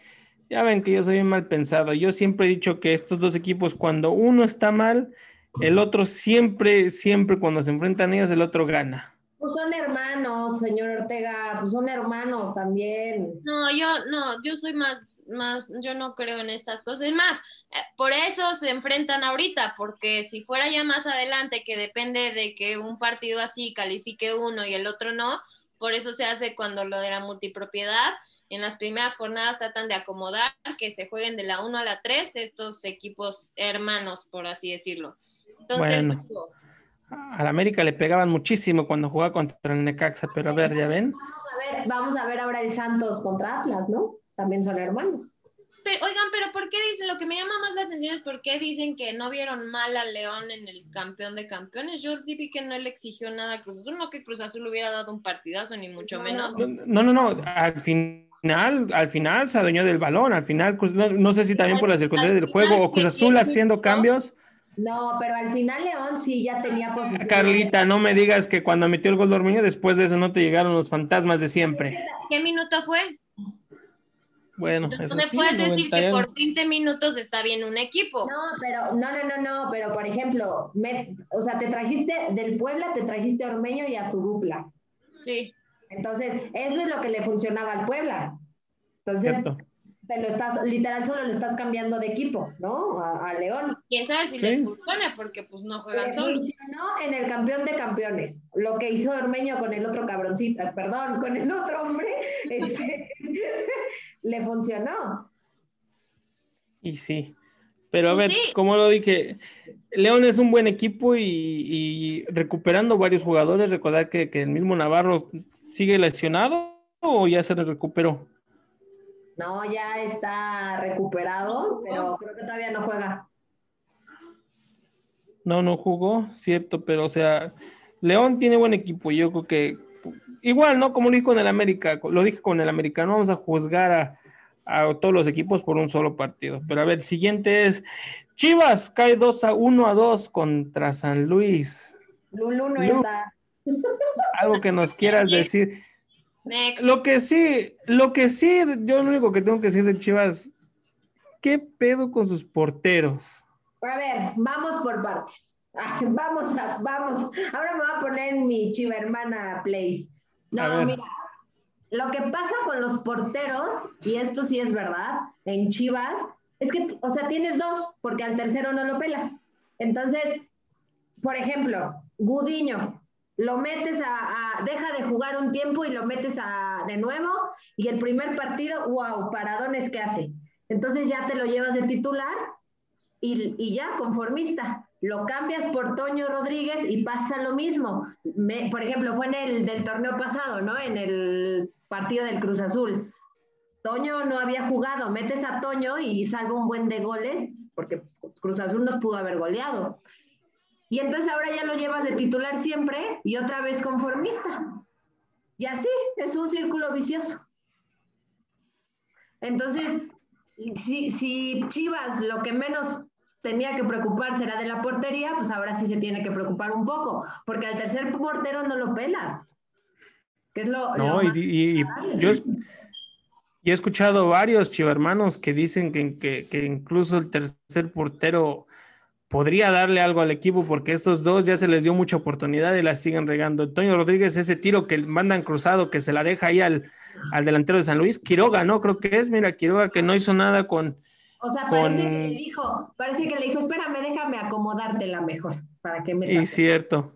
ya ven que yo soy bien mal pensado. Yo siempre he dicho que estos dos equipos, cuando uno está mal, el otro siempre, siempre cuando se enfrentan ellos, el otro gana. Pues son hermanos, señor Ortega, pues son hermanos también. No, yo no, yo soy más, más, yo no creo en estas cosas. Es más, eh, por eso se enfrentan ahorita, porque si fuera ya más adelante, que depende de que un partido así califique uno y el otro no, por eso se hace cuando lo de la multipropiedad. En las primeras jornadas tratan de acomodar que se jueguen de la 1 a la 3 estos equipos hermanos, por así decirlo. Entonces, Bueno. Al América le pegaban muchísimo cuando jugaba contra el Necaxa, pero a ver, ya ven. Vamos a ver, vamos a ver ahora el Santos contra Atlas, ¿no? También son hermanos. Pero, oigan, pero ¿por qué dicen? Lo que me llama más la atención es por qué dicen que no vieron mal al León en el campeón de campeones. Yo vi que no le exigió nada a Cruz Azul, no que Cruz Azul hubiera dado un partidazo, ni mucho No, menos. No, no, no, al final, al final se adueñó del balón, al final, Cruz- no, no sé si también por las circunstancias del juego o Cruz Azul haciendo cambios. No, pero al final León sí ya tenía posición. Carlita, no me digas que cuando metió el gol Dormiño, después de eso no te llegaron los fantasmas de siempre. ¿Qué minuto fue? Bueno, Entonces, eso no me sí, puedes decir 90 y que por 20 minutos está bien un equipo. No, pero no, no, no, no, pero por ejemplo, me- o sea, te trajiste del Puebla, te trajiste a Ormeño y a su dupla. Sí. Entonces, eso es lo que le funcionaba al Puebla. Entonces, Cierto. te lo estás, literal, solo le estás cambiando de equipo, ¿no? A, a León. Quién sabe si Sí. les funciona, porque pues no juegan Le solos. funcionó en el campeón de campeones. Lo que hizo Ormeño con el otro cabroncito, eh, perdón, con el otro hombre, este, le funcionó. Y sí. Pero a Pues ver, sí. como lo dije, León es un buen equipo y, y recuperando varios jugadores. Recordar que, que el mismo Navarro sigue lesionado o ya se recuperó. No, ya está recuperado, pero creo que todavía no juega. No, no jugó, cierto, pero o sea, León tiene buen equipo. Yo creo que igual, ¿no? Como lo dije con el América, lo dije con el América, no vamos a juzgar a, a todos los equipos por un solo partido. Pero a ver, siguiente es Chivas, cae 2 a 1 a 2 contra San Luis. Lulu no está. Algo que nos quieras decir. Next. Lo que sí, lo que sí, yo lo único que tengo que decir de Chivas, ¿qué pedo con sus porteros? A ver, vamos por partes. Vamos a, vamos. Ahora me voy a poner mi chiva hermana place. No, mira, lo que pasa con los porteros, y esto sí es verdad, en Chivas, es que, o sea, tienes dos, porque al tercero no lo pelas. Entonces, por ejemplo, Gudiño, lo metes a, a- deja de jugar un tiempo y lo metes a, de nuevo, y el primer partido, wow, paradones que hace. Entonces ya te lo llevas de titular y, y ya, conformista. Lo cambias por Toño Rodríguez y pasa lo mismo. Me- por ejemplo, fue en el del torneo pasado, ¿no? En el partido del Cruz Azul. Toño no había jugado, metes a Toño y salva un buen de goles, porque Cruz Azul nos pudo haber goleado. Y entonces ahora ya lo llevas de titular siempre y otra vez conformista. Y así, es un círculo vicioso. Entonces, si, si Chivas lo que menos tenía que preocuparse era de la portería, pues ahora sí se tiene que preocupar un poco, porque al tercer portero no lo pelas. Que es lo, No, lo y, yo es- y he escuchado varios chivermanos que dicen que, que- que incluso el tercer portero podría darle algo al equipo porque estos dos ya se les dio mucha oportunidad y la siguen regando. Antonio Rodríguez, ese tiro que mandan cruzado, que se la deja ahí al, al delantero de San Luis, Quiroga, ¿no? Creo que es, mira, Quiroga que no hizo nada con... O sea, con- parece que le dijo, parece que le dijo, espérame, déjame acomodártela mejor para que me Y cierto,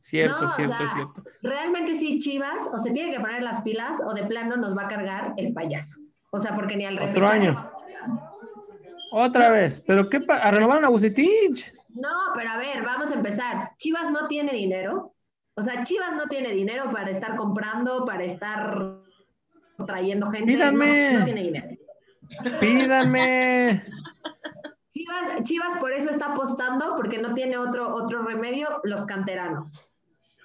cierto, No, o cierto, sea, cierto. Realmente sí, Chivas, o se tiene que poner las pilas o de plano nos va a cargar el payaso. O sea, porque ni al Otro año. Otra vez, pero ¿qué? pa- ¿A renovar a Bucetich? No, pero a ver, vamos a empezar. Chivas no tiene dinero. O sea, Chivas no tiene dinero para estar comprando, para estar trayendo gente. Pídanme. No, no tiene dinero. Pídanme. Chivas, por eso está apostando, porque no tiene otro, otro remedio, los canteranos.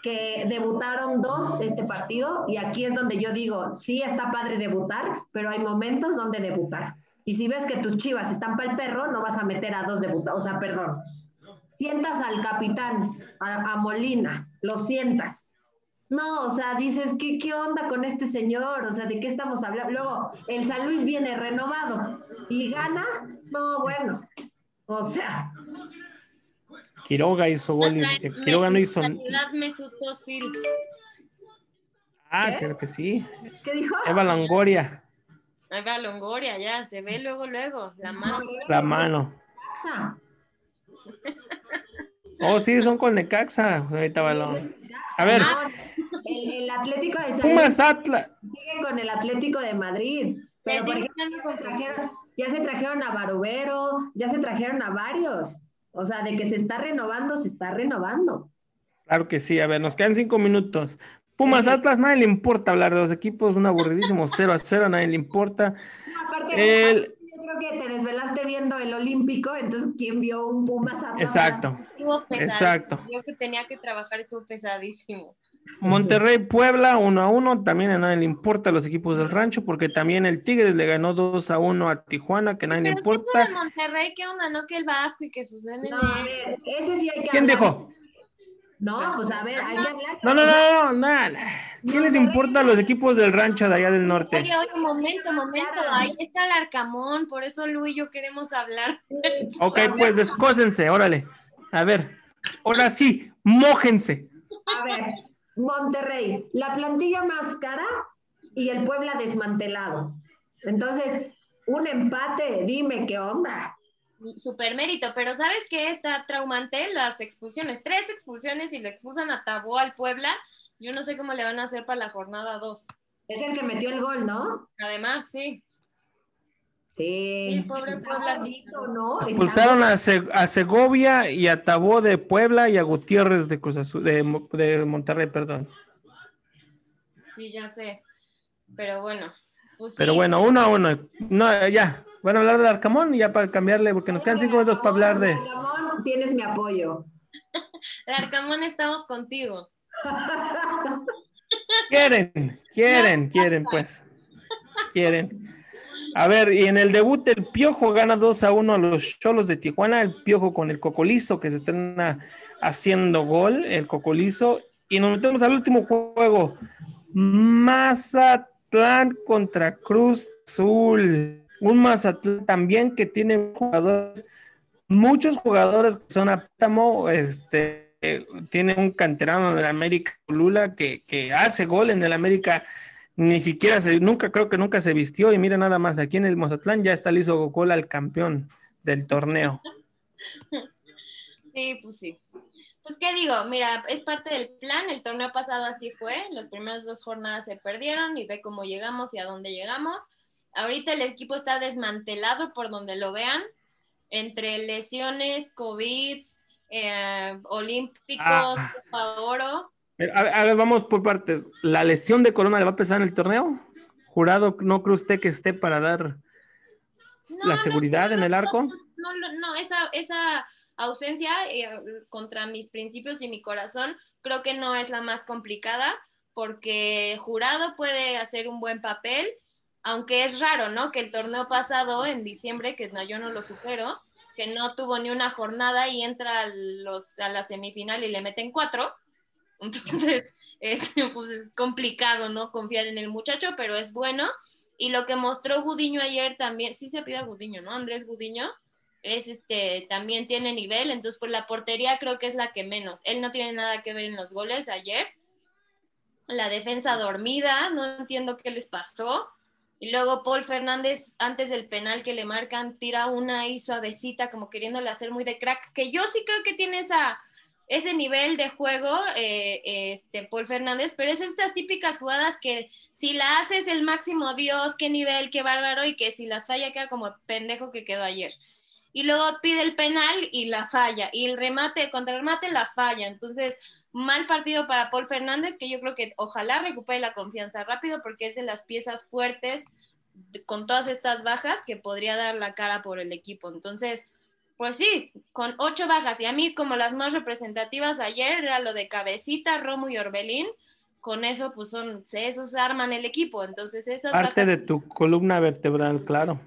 que debutaron dos este partido y aquí es donde yo digo, sí está padre debutar, pero hay momentos donde debutar. Y si ves que tus chivas están para el perro, no vas a meter a dos debutados, o sea, perdón. Sientas al capitán, a, a Molina, lo sientas. No, o sea, dices, ¿qué, ¿qué onda con este señor? O sea, ¿de qué estamos hablando? Luego, el San Luis viene renovado y gana. No, bueno, o sea, Quiroga hizo gol Quiroga no hizo. Özil. Ah, ¿Qué? creo que sí. ¿qué dijo? Eva Longoria, Ahí va Longoria, ya, se ve luego, luego, la mano. la mano. Oh, sí, son con Necaxa. Ahorita balón. A ver, El, el Atlético de San Luis Pumas Atlas. sigue con el Atlético de Madrid. Pero, por ejemplo, se trajeron- ya se trajeron a Barovero, ya se trajeron a varios. O sea, de que se está renovando, se está renovando. Claro que sí. A ver, nos quedan cinco minutos. Pumas Sí. Atlas, nadie le importa hablar de los equipos. Un aburridísimo 0 a 0, nadie le importa. No, aparte, El- yo creo que te desvelaste viendo el Olímpico, entonces, ¿quién vio un Pumas Atlas? Exacto. Estuvo pesado. Exacto. Yo que tenía que trabajar estuvo pesadísimo. Monterrey Puebla 1 a 1, también a nadie le importa a los equipos del rancho, porque también el Tigres le ganó 2 a 1 a Tijuana, que a nadie le ¿qué importa. eso de Monterrey? ¿Qué onda? ¿No que el Vasco y que sus memes? No, a ver, ese sí hay que ¿Quién hablar. dijo? No, pues a ver, hay que hablar. No, no, no, no, nada. ¿Quién les importa a los equipos del rancho de allá del norte? Oye, oye, momento, momento. Ahí está el Arcamón, por eso Lu y yo queremos hablar. Ok, pues descósense, órale. A ver, ahora sí, mójense. A ver, Monterrey, la plantilla más cara y el Puebla desmantelado. Entonces, un empate, dime qué onda. Super mérito, pero ¿sabes qué? Está traumante las expulsiones. Tres expulsiones y le expulsan a Tabó al Puebla. Yo no sé cómo le van a hacer para la jornada 2. Es el que metió el gol, ¿no? Además, sí. Sí. Sí, pobre ¿no? Expulsaron a, Se- a Segovia y a Tabó de Puebla y a Gutiérrez de, Cruz Azul- de, Mo- de Monterrey, perdón. Sí, ya sé. Pero bueno. Pues Pero sí. bueno, uno a uno. No, ya. A hablar del Arcamón y ya para cambiarle, porque nos quedan cinco minutos para hablar de. Ramón, tienes mi apoyo. El Arcamón estamos contigo. Quieren, quieren, quieren, pues. Quieren. A ver, y en el debut el Piojo gana 2 a 1 a los Cholos de Tijuana, el Piojo con el Cocolizo que se estrena haciendo gol, el Cocolizo, y nos metemos al último juego. Mazatlán contra Cruz Azul. Un Mazatlán también que tiene jugadores, muchos jugadores que son aptamo, este, eh, tiene un canterano del América Lula que, que hace gol en el América ni siquiera se, nunca creo que nunca se vistió y mira nada más aquí en el Mazatlán ya está listo Gocola el campeón del torneo. Sí, pues sí. Pues qué digo, mira, es parte del plan, el torneo pasado así fue, las primeras dos jornadas se perdieron y ve cómo llegamos y a dónde llegamos. Ahorita el equipo está desmantelado por donde lo vean, entre lesiones, COVID, eh, olímpicos, Ah. Oro. A, a ver, vamos por partes. ¿La lesión de Corona le va a pesar en el torneo? ¿Jurado no cree usted que esté para dar No, la seguridad no, en el arco? No, no, no, esa, esa ausencia eh, contra mis principios y mi corazón creo que no es la más complicada porque Jurado puede hacer un buen papel, aunque es raro, ¿no? Que el torneo pasado en diciembre, que no, yo no lo supero, que no tuvo ni una jornada y entra a, los, a la semifinal y le meten cuatro. Entonces, es, pues es complicado, ¿no? Confiar en el muchacho, pero es bueno. Y lo que mostró Gudiño ayer también, sí se pide a Gudiño, ¿no? Andrés Gudiño, es este, también tiene nivel, entonces pues la portería creo que es la que menos. Él no tiene nada que ver en los goles ayer. La defensa dormida, no entiendo qué les pasó. Y luego Paul Fernández, antes del penal que le marcan, tira una ahí suavecita, como queriéndole hacer muy de crack, que yo sí creo que tiene esa, ese nivel de juego, eh, este, Paul Fernández, pero es estas típicas jugadas que si la haces el máximo Dios, qué nivel, qué bárbaro, y que si las falla queda como pendejo que quedó ayer. Y luego pide el penal y la falla, y el remate, el contrarremate la falla. Entonces, mal partido para Paul Fernández, que yo creo que ojalá recupere la confianza rápido, porque es de las piezas fuertes con todas estas bajas que podría dar la cara por el equipo. Entonces, Pues sí, con ocho bajas. Y a mí, como las más representativas ayer, era lo de Cabecita, Romo y Orbelín. Con eso, pues son, se- esos arman el equipo. Entonces, esas Parte bajas- de tu columna vertebral, claro.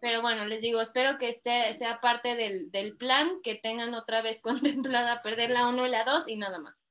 Pero bueno, les digo, espero que este sea parte del, del plan, que tengan otra vez contemplada perder la 1 y la 2 y nada más.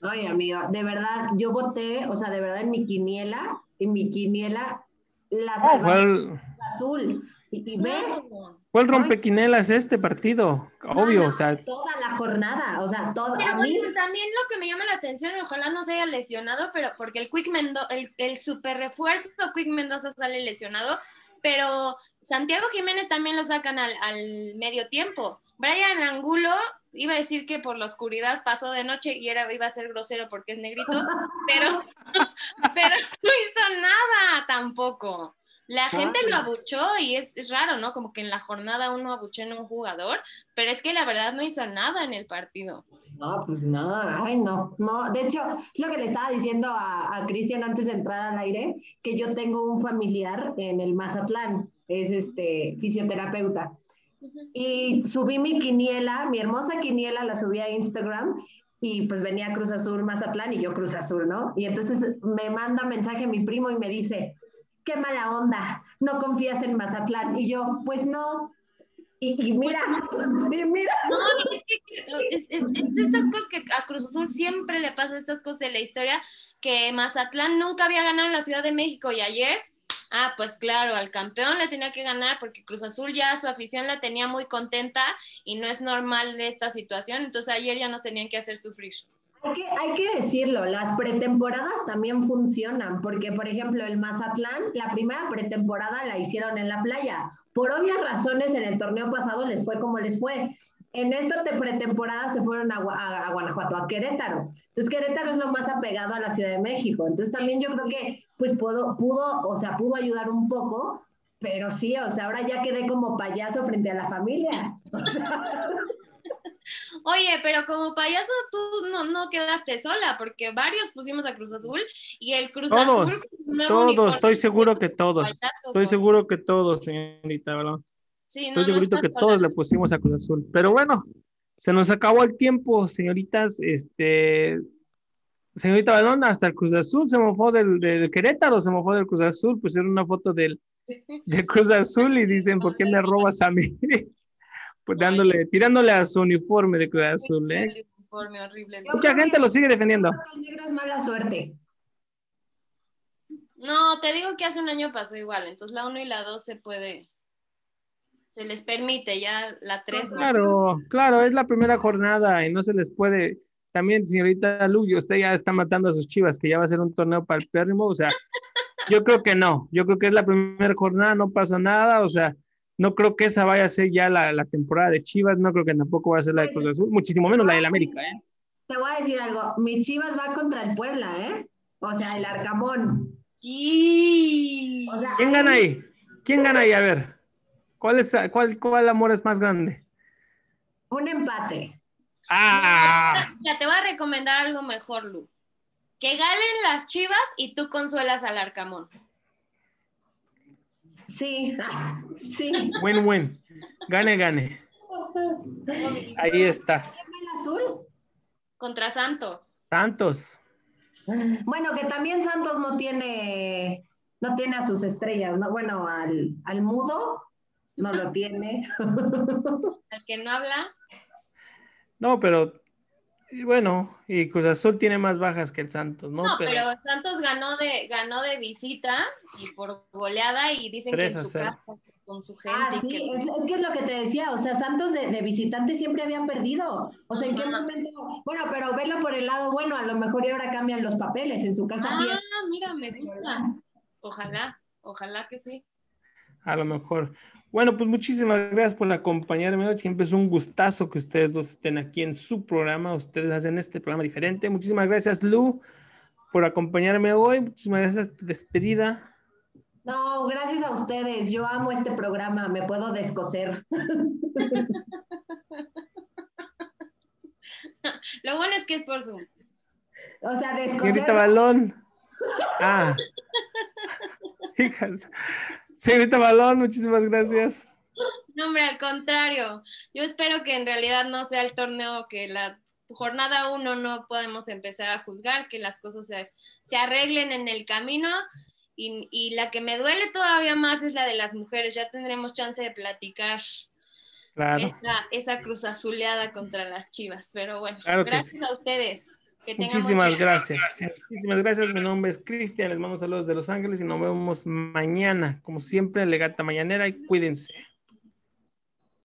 Ay, amiga, de verdad, yo voté, o sea, de verdad en mi quiniela, en mi quiniela, la Oh, azul. Y, y ve, No. Fue el rompequinelas este partido, obvio, o sea, toda la jornada, o sea, toda. Pero a mí, bueno, también lo que me llama la atención, ojalá no se haya lesionado, pero porque el Quick Mendoza, el, el super refuerzo Quick Mendoza sale lesionado, pero Santiago Jiménez también lo sacan al, al medio tiempo. Brian Angulo, iba a decir que por la oscuridad pasó de noche y era, iba a ser grosero porque es negrito, pero, pero no hizo nada tampoco. La gente lo abuchó y es, es raro, ¿no? Como que en la jornada uno abuchó en un jugador, pero es que la verdad no hizo nada en el partido. No, pues no, ay, no, no. De hecho, es lo que le estaba diciendo a, a Cristian antes de entrar al aire, que yo tengo un familiar en el Mazatlán, es este fisioterapeuta. Y subí mi quiniela, mi hermosa quiniela, la subí a Instagram y pues venía Cruz Azul, Mazatlán y yo Cruz Azul, ¿no? Y entonces me manda mensaje mi primo y me dice, qué mala onda, no confías en Mazatlán. Y yo, pues no. Y, y mira, y mira. No, es que es, es- estas cosas que a Cruz Azul siempre le pasan estas cosas de la historia, que Mazatlán nunca había ganado en la Ciudad de México y ayer, ah, pues claro, al campeón le tenía que ganar porque Cruz Azul ya su afición la tenía muy contenta y no es normal de esta situación, entonces ayer ya nos tenían que hacer sufrir. Hay que, hay que decirlo, las pretemporadas también funcionan, porque por ejemplo el Mazatlán, la primera pretemporada la hicieron en la playa. Por obvias razones en el torneo pasado les fue como les fue. En esta te- pretemporada se fueron a, a- a Guanajuato, a Querétaro. Entonces Querétaro es lo más apegado a la Ciudad de México. Entonces también yo creo que pues pudo, pudo, o sea, pudo ayudar un poco, pero sí, o sea, ahora ya quedé como payaso frente a la familia. O sea, Oye, pero como payaso tú no, no quedaste sola porque varios pusimos a Cruz Azul y el Cruz Todos, Azul... todos, estoy seguro que todos, payaso, estoy seguro que todos, señorita, ¿verdad? Sí, no, Estoy no segurito estás que sola. todos le pusimos a Cruz Azul. Pero bueno, se nos acabó el tiempo, señoritas. Este, señorita Balón, hasta el Cruz Azul se mofó del, del Querétaro, se mofó del Cruz Azul, pusieron una foto del, del Cruz Azul y dicen, ¿por qué me robas a mí? Pues dándole, tirándole a su uniforme de Cruz Azul, ¿eh? El uniforme horrible. Mucha gente lo sigue defendiendo. creo que el negro es mala suerte. No, te digo que hace un año pasó igual, entonces la 1 y la 2 se puede, se les permite, ya la 3 no. Claro, claro, es la primera jornada y no se les puede. También, señorita Luyo, usted ya está matando a sus chivas, que ya va a ser un torneo para el pérrimo. O sea, yo creo que no. Yo creo que es la primera jornada, no pasa nada. O sea, no creo que esa vaya a ser ya la, la temporada de Chivas. No creo que tampoco va a ser la de Cruz Azul, muchísimo menos la del América, ¿eh? Te voy a decir algo, mis chivas va contra el Puebla, ¿eh? O sea, el Arcamón. Y... O sea, ¿Quién gana ahí? ¿Quién gana ahí? A ver, ¿cuál, es, cuál, cuál amor es más grande? un empate. ¡Ah! Ya te voy a recomendar algo mejor, Lu. Que galen las chivas y tú consuelas al Arcamón. Sí, sí. Win-win. Gane, gane. Ahí está. ¿El azul? Contra Santos. Tantos. Bueno, que también Santos no tiene, no tiene a sus estrellas, ¿no? Bueno, al, al mudo no lo tiene. Al que no habla. No, pero y bueno, y Cruz Azul tiene más bajas que el Santos, ¿no? No, pero, Santos ganó de, ganó de visita y por goleada y dicen que en 3 a su 0. casa, con su gente. Ah, sí, que- es, es que es lo que te decía, o sea, Santos de, de visitante siempre habían perdido. O sea, ¿en qué Ajá. momento? Bueno, pero velo por el lado bueno, a lo mejor y ahora cambian los papeles, en su casa Ah, mira, me gusta. Ojalá, ojalá que sí. A lo mejor. Bueno, pues muchísimas gracias por acompañarme hoy. Siempre es un gustazo que ustedes dos estén aquí en su programa. Ustedes hacen este programa diferente. Muchísimas gracias, Lu, por acompañarme hoy. Muchísimas gracias. Tu despedida. No, gracias a ustedes. Yo amo este programa, me puedo descoser. Lo bueno es que es por Zoom. O sea, descoser. Señorita Balón. Ah. Hijas. Señorita Balón, muchísimas gracias. No, hombre, al contrario. Yo espero que en realidad no sea el torneo que la jornada uno no podemos empezar a juzgar, que las cosas se, se arreglen en el camino. Y, y la que me duele todavía más es la de las mujeres. Ya tendremos chance de platicar Claro. esa, esa cruz azuleada contra las chivas. Pero bueno, Claro gracias a ustedes. Que Muchísimas mucho- gracias. Muchísimas gracias. Mi nombre es Cristian. Les mando saludos de Los Ángeles y nos vemos mañana. Como siempre, Legata Mañanera y cuídense.